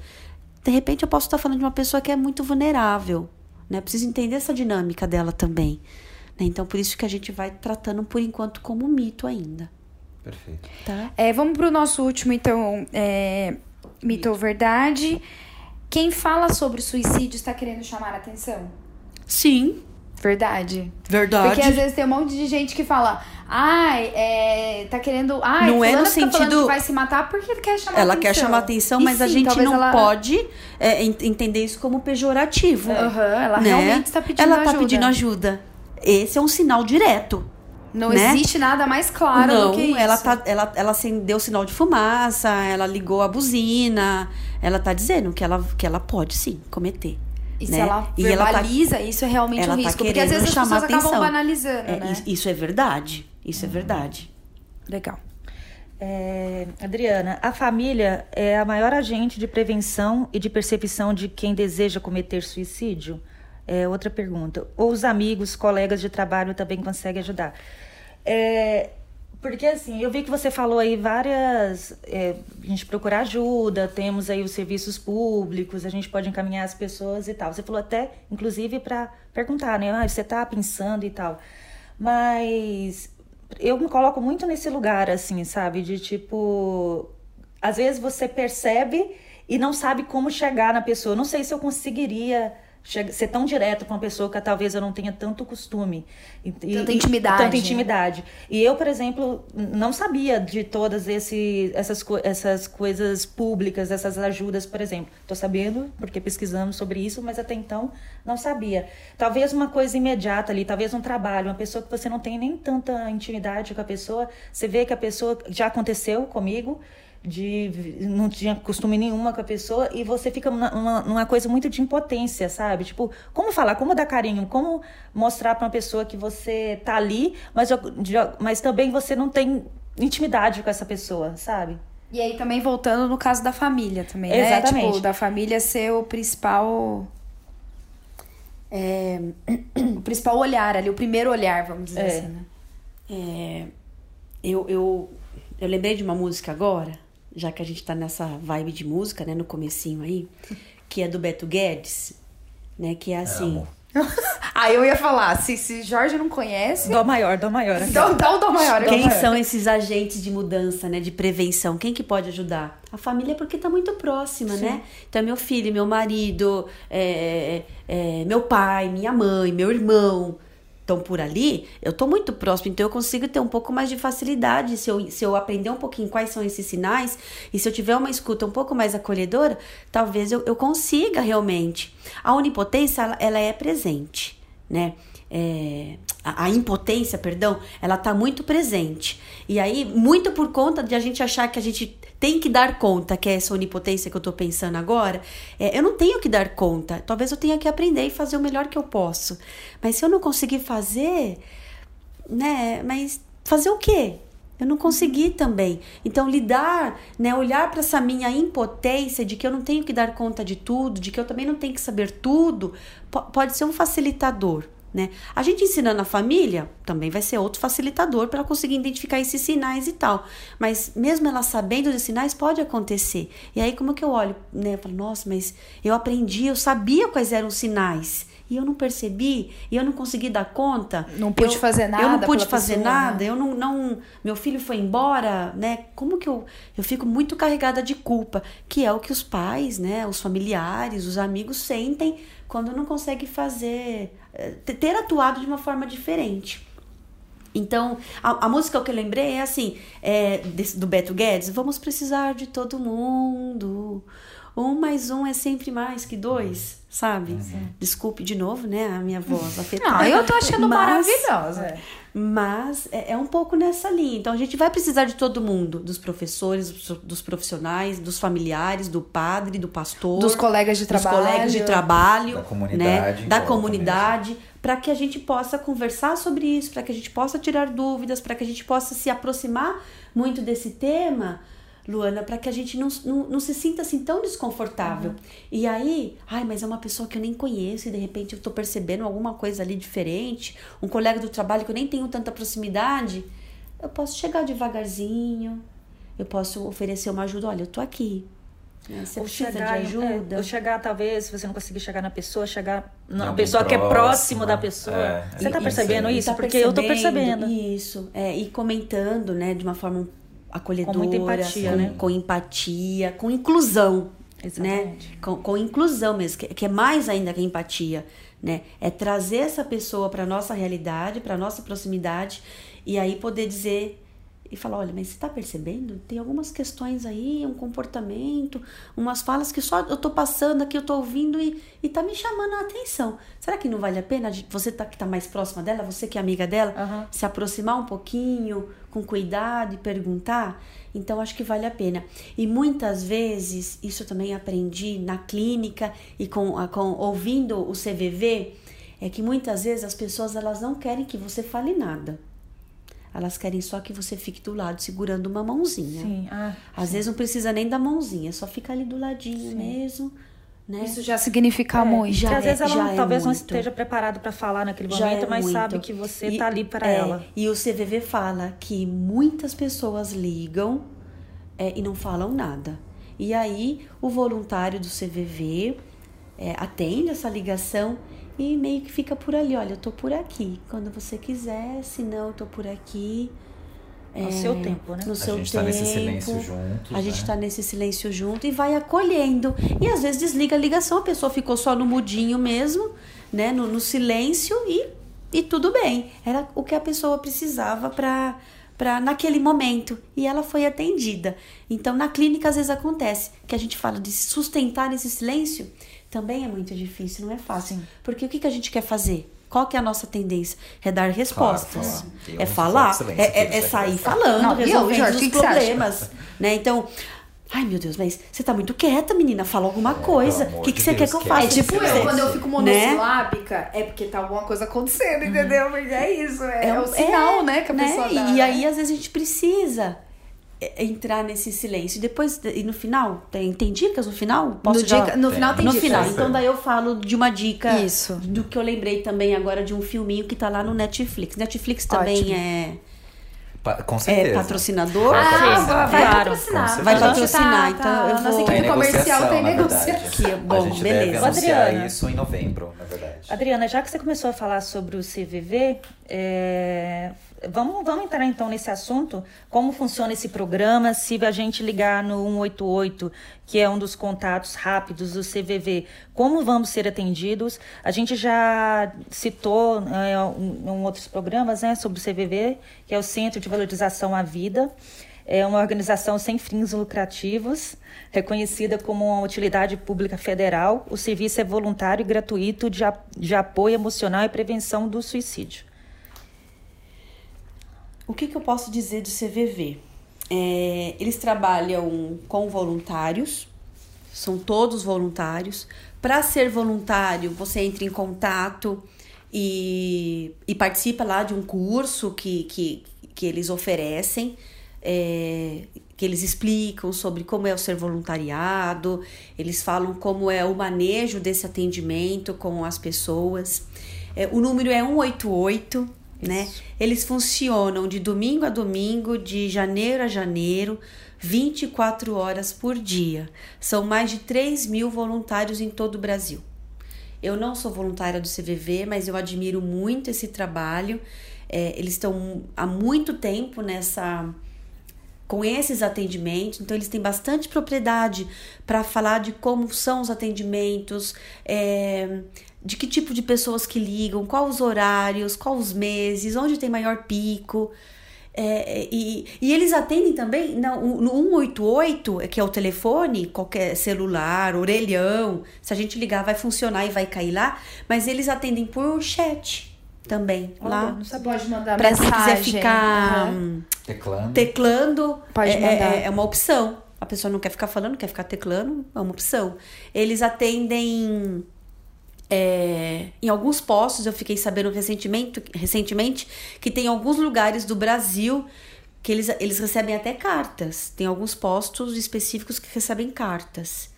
De repente, eu posso estar falando de uma pessoa que é muito vulnerável. Né? Eu preciso entender essa dinâmica dela também. né? Então, por isso que a gente vai tratando, por enquanto, como mito ainda. Perfeito. Tá? É, vamos pro nosso último, então, é, mito ou verdade. Quem fala sobre suicídio está querendo chamar a atenção? Sim, Verdade. verdade. Porque às vezes tem um monte de gente que fala, ai, é, tá querendo. Ai, Não é no sentido- que vai se matar porque quer chamar Ela atenção. quer chamar atenção, E mas a sim, gente talvez não ela- pode é, en- entender isso como pejorativo. Aham, ela né? realmente está pedindo Ela ajuda. tá pedindo ajuda. Esse é um sinal direto. Não né? existe nada mais claro não, do que isso. ela tá, ela, ela acendeu o sinal de fumaça, ela ligou a buzina, ela tá dizendo que ela, que ela pode sim cometer. E né? se ela E ela tá- verbaliza, isso é realmente ela um tá risco. porque às vezes as pessoas acabam atenção. banalizando, É, né? isso, isso é verdade. Isso é verdade. Legal. É, Adriana, a família é a maior agente de prevenção e de percepção de quem deseja cometer suicídio? É outra pergunta. Ou os amigos, colegas de trabalho também conseguem ajudar? É, porque assim, eu vi que você falou aí várias. é, a gente procura ajuda, temos aí os serviços públicos, a gente pode encaminhar as pessoas e tal. Você falou até, inclusive, para perguntar, né? Ah, você tá pensando e tal. Mas eu me coloco muito nesse lugar, assim, sabe? De tipo. Às vezes você percebe e não sabe como chegar na pessoa. Não sei se eu conseguiria ser tão direto com uma pessoa que talvez eu não tenha tanto costume. E- e- Tanta e- intimidade. Tanta intimidade. E eu, por exemplo, não sabia de todas esse, essas, essas coisas públicas, essas ajudas, por exemplo. Estou sabendo, porque pesquisamos sobre isso, mas até então não sabia. Talvez uma coisa imediata ali, talvez um trabalho, uma pessoa que você não tem nem tanta intimidade com a pessoa, você vê que a pessoa já aconteceu comigo, de não tinha costume nenhuma com a pessoa e você fica numa, numa- coisa muito de impotência, sabe? Tipo, como falar, como dar carinho, como mostrar para uma pessoa que você tá ali, mas, mas também você não tem intimidade com essa pessoa, sabe? E aí também voltando no caso da família também, né? Exatamente. Tipo, da família ser o principal. É, O principal olhar ali, o primeiro olhar, vamos dizer É. assim, né? É, eu, eu, eu lembrei de uma música agora, já que a gente tá nessa vibe de música, né, no comecinho aí, que é do Beto Guedes, né, que é assim... Amo. Ah, eu ia falar, se, se Jorge não conhece, Dó maior, dó maior. então dá o dó maior. eu Quem vou- são esses agentes de mudança, né, de prevenção? Quem que pode ajudar? A família porque tá muito próxima, né? Então, é meu filho, meu marido, é, é, meu pai, minha mãe, meu irmão. Estão por ali, eu tô muito próximo, então eu consigo ter um pouco mais de facilidade se eu, se eu aprender um pouquinho quais são esses sinais e se eu tiver uma escuta um pouco mais acolhedora, talvez eu, eu consiga realmente. A onipotência, ela, ela é presente, né? É, a, a impotência, perdão, ela tá muito presente. E aí, muito por conta de a gente achar que a gente tem que dar conta, que é essa onipotência que eu tô pensando agora, é, eu não tenho que dar conta. Talvez eu tenha que aprender e fazer o melhor que eu posso. Mas se eu não conseguir fazer, né? Mas fazer o quê? Eu não consegui também. Então, lidar, né, olhar para essa minha impotência de que eu não tenho que dar conta de tudo, de que eu também não tenho que saber tudo, pode ser um facilitador. Né? A gente ensinando a família também vai ser outro facilitador para ela conseguir identificar esses sinais e tal. Mas mesmo ela sabendo dos sinais, pode acontecer. E aí, como que eu olho? Né? Eu falo, nossa, mas eu aprendi, eu sabia quais eram os sinais. E eu não percebi, e eu não consegui dar conta. Não pude eu, fazer nada. Eu não pude fazer pessoa, nada, né? eu não, não. Meu filho foi embora, né? Como que eu. Eu fico muito carregada de culpa, que é o que os pais, né? Os familiares, os amigos sentem quando não consegue fazer ter atuado de uma forma diferente. Então, a, a, música que eu lembrei é assim, é, do Beto Guedes, vamos precisar de todo mundo. Um mais um é sempre mais que dois, sabe? Uhum. Desculpe de novo, né, a minha voz afetada. Não, eu tô achando mas, maravilhosa. É. Mas é, é, um pouco nessa linha. Então, a gente vai precisar de todo mundo, dos professores, dos profissionais, dos familiares, do padre, do pastor, dos colegas de trabalho, dos colegas de trabalho, da comunidade, né, da comunidade, para que a gente possa conversar sobre isso, para que a gente possa tirar dúvidas, para que a gente possa se aproximar muito desse tema Luana, para que a gente não, não, não, se sinta assim tão desconfortável. Uhum. E aí, ai, mas é uma pessoa que eu nem conheço e de repente eu tô percebendo alguma coisa ali diferente, um colega do trabalho que eu nem tenho tanta proximidade, eu posso chegar devagarzinho, eu posso oferecer uma ajuda, olha, eu tô aqui. Né? Você ou precisa chegar, de ajuda? É, ou chegar, talvez, se você não conseguir chegar na pessoa, chegar na pessoa que é próximo da pessoa. É, você tá percebendo isso? Tá Porque eu tô percebendo. Isso, é, e comentando, né, de uma forma acolhedora, com muita empatia, com, né? com empatia, com inclusão, Exatamente. né? Com, com inclusão mesmo, que, que, é mais ainda que empatia, né? É trazer essa pessoa para nossa realidade, para nossa proximidade e aí poder dizer e falar, olha, mas você está percebendo? Tem algumas questões aí, um comportamento, umas falas que só eu tô passando aqui, eu tô ouvindo e, e tá me chamando a atenção. Será que não vale a pena você tá, que tá mais próxima dela, você que é amiga dela, uhum. se aproximar um pouquinho, com cuidado e perguntar? Então, acho que vale a pena. E muitas vezes, isso também aprendi na clínica e com, com ouvindo o CVV, é que muitas vezes as pessoas elas não querem que você fale nada. Elas querem só que você fique do lado segurando uma mãozinha. Sim. Ah, Às sim. vezes não precisa nem da mãozinha, só fica ali do ladinho Sim. mesmo. Né? Isso já significa É, muito. já Porque às é- vezes ela já não- é talvez não muito. esteja preparada para falar naquele momento, é mas muito. sabe que você E- tá ali para é, ela. E o CVV fala que muitas pessoas ligam é, e não falam nada. E aí o voluntário do CVV é, atende essa ligação e meio que fica por ali, olha, eu tô por aqui. Quando você quiser, se não, eu tô por aqui. No seu tempo, né? No A seu gente tempo. tá nesse silêncio juntos. A gente né? tá nesse silêncio junto e vai acolhendo. E às vezes desliga a ligação, a pessoa ficou só no mudinho mesmo, né? No, no silêncio e, e tudo bem. Era o que a pessoa precisava para para naquele momento e ela foi atendida. Então na clínica às vezes acontece que a gente fala de sustentar esse silêncio, também é muito difícil, não é fácil. Porque o que, que a gente quer fazer? Qual que é a nossa tendência? É dar respostas. falar. Eu É falar, é, é- filho, é vai sair falando, Não, eu, resolvendo Jorge, os problemas, né? Então, ai meu Deus, mas você tá muito quieta, menina, fala alguma coisa. pelo O que, que você Deus, quer que eu faça? É tipo eu, quando eu fico Né? monossilábica, é porque tá alguma coisa acontecendo, entendeu? Porque é isso, é, é um- o sinal, é, né, que a pessoa dá. E né? aí, às vezes, a gente precisa é, entrar nesse silêncio. E depois, e no final, tem, tem dicas no final? Posso no, já- dica- no final tem no dicas. final. Então, daí eu falo de uma dica. Isso. Do que eu lembrei também agora de um filminho que tá lá no Netflix. Netflix também Ótimo. é, Com é certeza. patrocinador. Vai Ah, patrocinar. vai Claro, patrocinar. Vai patrocinar, então eu nossa vou- equipe Tem comercial tem negociação. é bom, a gente deve beleza. anunciar Adriana. isso em novembro, na verdade. Adriana, já que você começou a falar sobre o CVV, É, vamos, vamos entrar então nesse assunto, como funciona esse programa, se a gente ligar no 188, que é um dos contatos rápidos do CVV, como vamos ser atendidos? A gente já citou é, em outros programas né, sobre o CVV, que é o Centro de Valorização à Vida, é uma organização sem fins lucrativos, reconhecida como uma utilidade pública federal. O serviço é voluntário e gratuito de, de apoio emocional e prevenção do suicídio. O que, que eu posso dizer do CVV? É, eles trabalham com voluntários, são todos voluntários. Para ser voluntário, você entra em contato e, e participa lá de um curso que, que, que eles oferecem. É, que eles explicam sobre como é o ser voluntariado, eles falam como é o manejo desse atendimento com as pessoas. É, o número é 188, né? Eles funcionam de domingo a domingo, de janeiro a janeiro, 24 horas por dia. São mais de 3 mil voluntários em todo o Brasil. Eu não sou voluntária do CVV, mas eu admiro muito esse trabalho. É, eles estão há muito tempo nessa com esses atendimentos, então eles têm bastante propriedade para falar de como são os atendimentos, é, de que tipo de pessoas que ligam, quais os horários, quais os meses, onde tem maior pico. É, e, e eles atendem também no, no 188, que é o telefone, qualquer celular, orelhão. Se a gente ligar, vai funcionar e vai cair lá. Mas eles atendem por chat também. Olha, lá. Não sabia. Pode mandar pra mensagem. quem quiser ficar uhum. teclando. Teclando Pode é, mandar. é, é uma opção. A pessoa não quer ficar falando, quer ficar teclando, é uma opção. Eles atendem é, em alguns postos, eu fiquei sabendo recentemente, recentemente que tem alguns lugares do Brasil que eles, eles recebem até cartas. Tem alguns postos específicos que recebem cartas.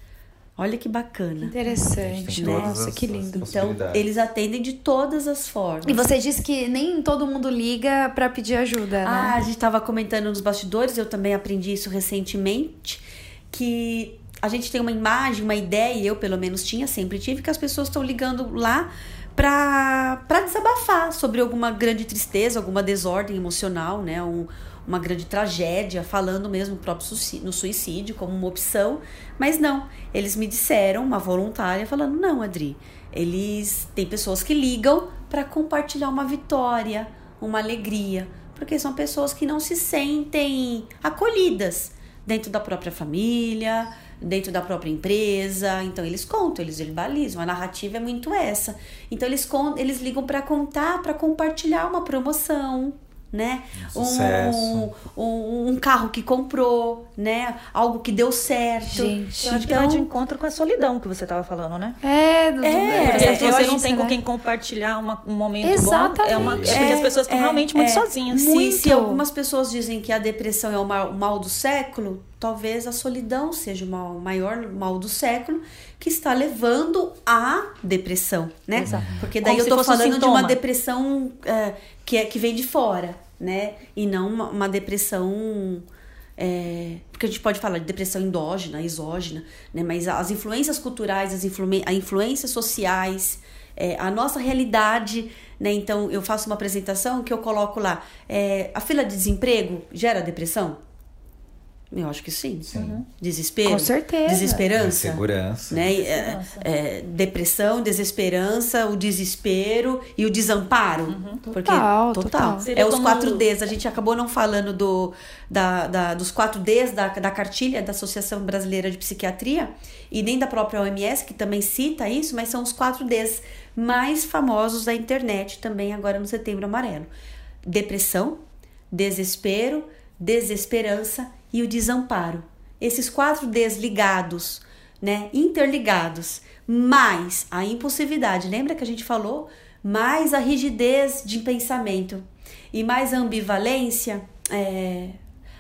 Olha que bacana. Interessante. Nossa, as- que lindo. Então, eles atendem de todas as formas. E você disse que nem todo mundo liga pra pedir ajuda, Ah, né? a gente estava comentando nos bastidores, eu também aprendi isso recentemente, que a gente tem uma imagem, uma ideia, eu pelo menos tinha, sempre tive, que as pessoas estão ligando lá pra desabafar sobre alguma grande tristeza, alguma desordem emocional, né? Um, uma grande tragédia, falando mesmo próprio no suicídio como uma opção, mas não. Eles me disseram, uma voluntária, falando: não, Adri, eles têm pessoas que ligam para compartilhar uma vitória, uma alegria, porque são pessoas que não se sentem acolhidas dentro da própria família, dentro da própria empresa. Então eles contam, eles verbalizam. A narrativa é muito essa. Então eles con- eles ligam para contar, para compartilhar uma promoção, né? Um um, um carro que comprou, né? Algo que deu certo. Gente. Eu acho que vai de encontro com a solidão que você estava falando, né? É, do, É, se você isso, não tem com né? quem compartilhar uma- um momento bom, Exatamente. é, uma, é porque as pessoas estão realmente muito sozinhas. Se, Muito. se algumas pessoas dizem que a depressão é o mal, o mal do século, talvez a solidão seja o mal- maior mal do século que está levando à depressão, né? Exato. Porque daí Como eu tô fosse um falando de uma depressão é, que, é, que vem de fora, né? E não uma, uma depressão. é, porque a gente pode falar de depressão endógena, exógena, né? Mas as influências culturais, as influ as influências sociais, é, a nossa realidade, né? Então eu faço uma apresentação que eu coloco lá. é, a fila de desemprego gera depressão? Eu acho que sim. Sim. Desespero? Com certeza. Desesperança? Insegurança. né? É, é, depressão, desesperança, o desespero e o desamparo. Porque, Total, total. total. Seria É os quatro Ds. A gente acabou não falando do, da, da- dos quatro Ds da, da cartilha da Associação Brasileira de Psiquiatria e nem da própria OMS, que também cita isso, mas são os quatro Ds mais famosos da internet também agora no Setembro Amarelo. Depressão, desespero, desesperança e o desamparo. Esses quatro Ds ligados, né, interligados, mais a impulsividade, lembra que a gente falou? Mais a rigidez de pensamento e mais a ambivalência, é,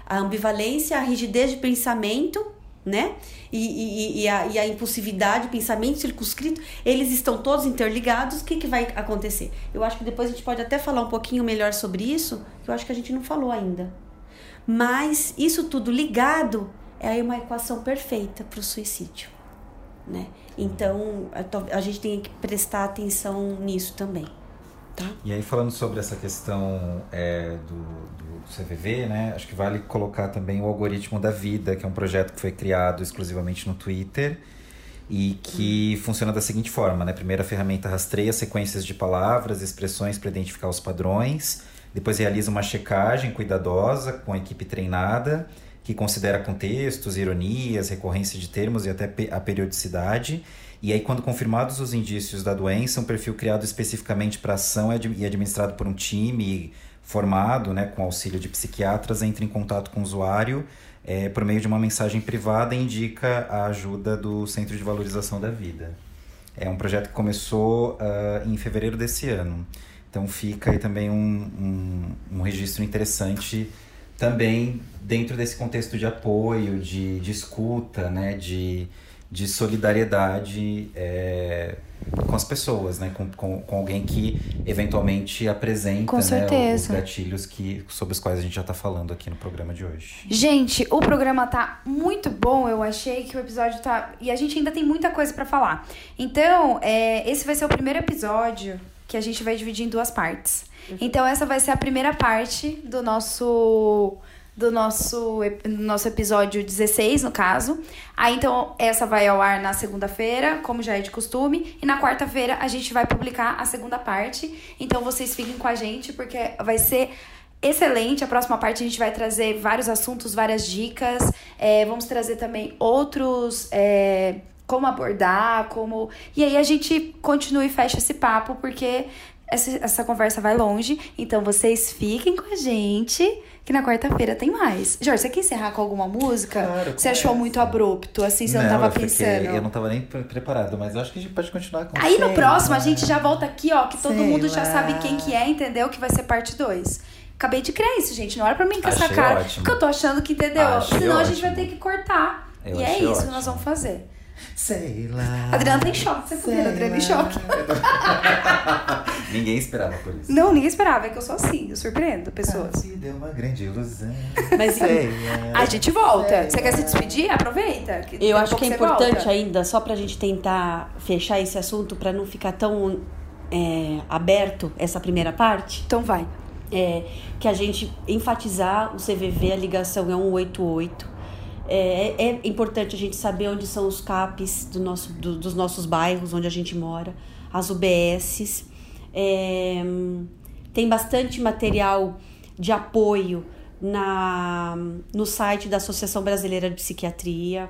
a ambivalência, a rigidez de pensamento, né? E, e, e, a, e a impulsividade, pensamento circunscrito, eles estão todos interligados. O que, que vai acontecer? Eu acho que depois a gente pode até falar um pouquinho melhor sobre isso, que eu acho que a gente não falou ainda. Mas isso tudo ligado é uma equação perfeita para o suicídio, né? Então a, gente tem que prestar atenção nisso também, tá? E aí, falando sobre essa questão é, do, do CVV, né? Acho que vale colocar também o Algoritmo da Vida, que é um projeto que foi criado exclusivamente no Twitter e que funciona da seguinte forma, né? Primeiro, a ferramenta rastreia sequências de palavras, expressões para identificar os padrões, depois realiza uma checagem cuidadosa com a equipe treinada, que considera contextos, ironias, recorrência de termos e até a periodicidade, e aí, quando confirmados os indícios da doença, um perfil criado especificamente para ação e administrado por um time formado, né, com auxílio de psiquiatras, entra em contato com o usuário é, por meio de uma mensagem privada e indica a ajuda do Centro de Valorização da Vida. É um projeto que começou uh, em fevereiro desse ano. Então fica aí também um, um, um registro interessante também dentro desse contexto de apoio, de, de escuta, né, de de solidariedade é, com as pessoas, né? Com, com, com, alguém que eventualmente apresenta né, os gatilhos que, sobre os quais a gente já está falando aqui no programa de hoje. Gente, o programa tá muito bom. Eu achei que o episódio tá. E a gente ainda tem muita coisa para falar. Então, é, esse vai ser o primeiro episódio que a gente vai dividir em duas partes. Uhum. Então, essa vai ser a primeira parte do nosso do nosso, nosso episódio 16, no caso. Aí, então, essa vai ao ar na segunda-feira, como já é de costume. E na quarta-feira a gente vai publicar a segunda parte. Então, vocês fiquem com a gente, porque vai ser excelente. A próxima parte a gente vai trazer vários assuntos, várias dicas. É, vamos trazer também outros. É, como abordar, como. E aí a gente continua e fecha esse papo, porque essa, essa conversa vai longe. Então vocês fiquem com a gente que na quarta-feira tem mais. Jorge, você quer encerrar com alguma música? Claro, você achou muito abrupto, assim, você não, não tava eu pensando? eu não tava nem preparado, mas eu acho que a gente pode continuar com Aí no próximo a gente já volta aqui, ó, que todo sei mundo lá. já sabe quem que é, entendeu? Que vai ser parte 2. Acabei de criar isso, gente. Não era pra mim com essa cara. Ótimo. Porque eu tô achando que entendeu. Achei Senão ótimo. a gente vai ter que cortar. Eu e é isso ótimo. que nós vamos fazer. Sei lá. Adriana tá em choque, você tá Adriana em choque. ninguém esperava por isso. Não, ninguém esperava, é que eu sou assim, eu surpreendo pessoas. Se deu uma grande ilusão. Mas Sei lá. a gente volta. Sei você quer se despedir? Aproveita. eu acho que é importante volta. ainda, só pra gente tentar fechar esse assunto, pra não ficar tão é, aberto essa primeira parte. Então vai. É, que a gente enfatizar o CVV, a ligação é 188 é, é, importante a gente saber onde são os CAPs do nosso, do, dos nossos bairros, onde a gente mora, as UBSs. É, tem bastante material de apoio na, no site da Associação Brasileira de Psiquiatria,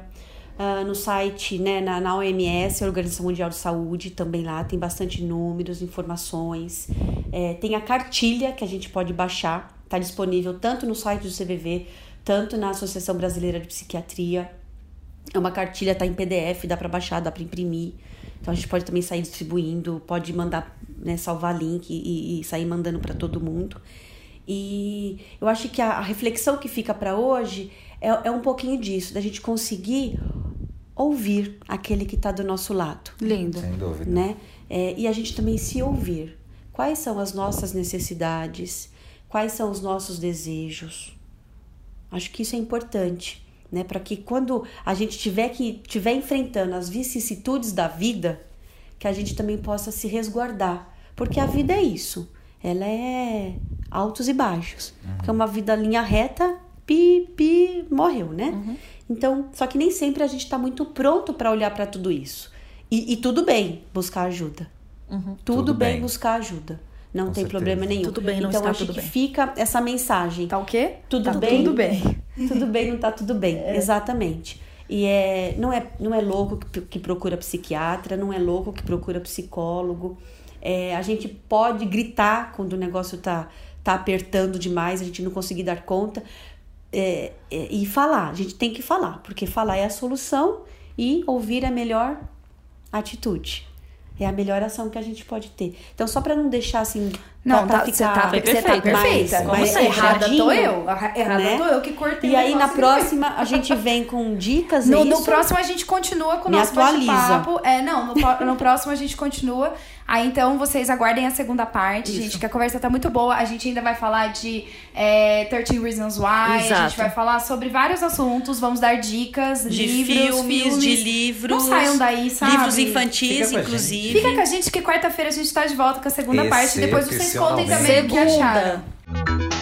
uh, no site, né, na, na OMS, Organização Mundial de Saúde, também lá tem bastante números, informações. É, tem a cartilha que a gente pode baixar, está disponível tanto no site do CVV tanto na Associação Brasileira de Psiquiatria. É uma cartilha, tá em PDF, dá para baixar, dá para imprimir. Então a gente pode também sair distribuindo, pode mandar, né, salvar link e, e sair mandando para todo mundo. E eu acho que a, a reflexão que fica para hoje é, é um pouquinho disso, da gente conseguir ouvir aquele que está do nosso lado. Lindo. Sem dúvida. Né? É, e a gente também se ouvir. Quais são as nossas necessidades? Quais são os nossos desejos? Acho que isso é importante, né? Para que quando a gente tiver que tiver enfrentando as vicissitudes da vida, que a gente também possa se resguardar, porque a vida é isso. Ela é altos e baixos. Uhum. Porque é uma vida linha reta, pi, pi, morreu, né? Uhum. Então, só que nem sempre a gente está muito pronto para olhar para tudo isso. E, e, tudo bem buscar ajuda. Uhum. Tudo, tudo bem, bem buscar ajuda. Não Com tem certeza. problema nenhum. Tudo bem, não então está acho tudo que bem. fica essa mensagem. Tá o quê? Tudo tá bem? Tudo bem. tudo bem, não tá tudo bem. É. Exatamente. E é, não, é, não é louco que, que procura psiquiatra, não é louco que procura psicólogo. É, a gente pode gritar quando o negócio tá, tá apertando demais, a gente não conseguir dar conta. É, é, e falar, a gente tem que falar, porque falar é a solução e ouvir é a melhor atitude. É a melhor ação que a gente pode ter. Então, só para não deixar assim Não, pra tá, você ficar tá, você tá perfeita. perfeita. mais- Mas mais errada tô eu. Errada né? tô eu que cortei E aí, na próxima, a gente vem com dicas, No, é no próximo a gente continua com o nosso bate-papo. É, não, no, no próximo a gente continua. Aí então vocês aguardem a segunda parte, Isso. gente, que a conversa tá muito boa. A gente ainda vai falar de é, 13 Reasons Why, a gente Exato. vai falar sobre vários assuntos, vamos dar dicas, De livros, filmes, de livros. Não saiam daí, sabe? Livros infantis, Fica inclusive. Fica com a gente que quarta-feira a gente tá de volta com a segunda Esse parte. Depois vocês contem também o que Segunda. acharam.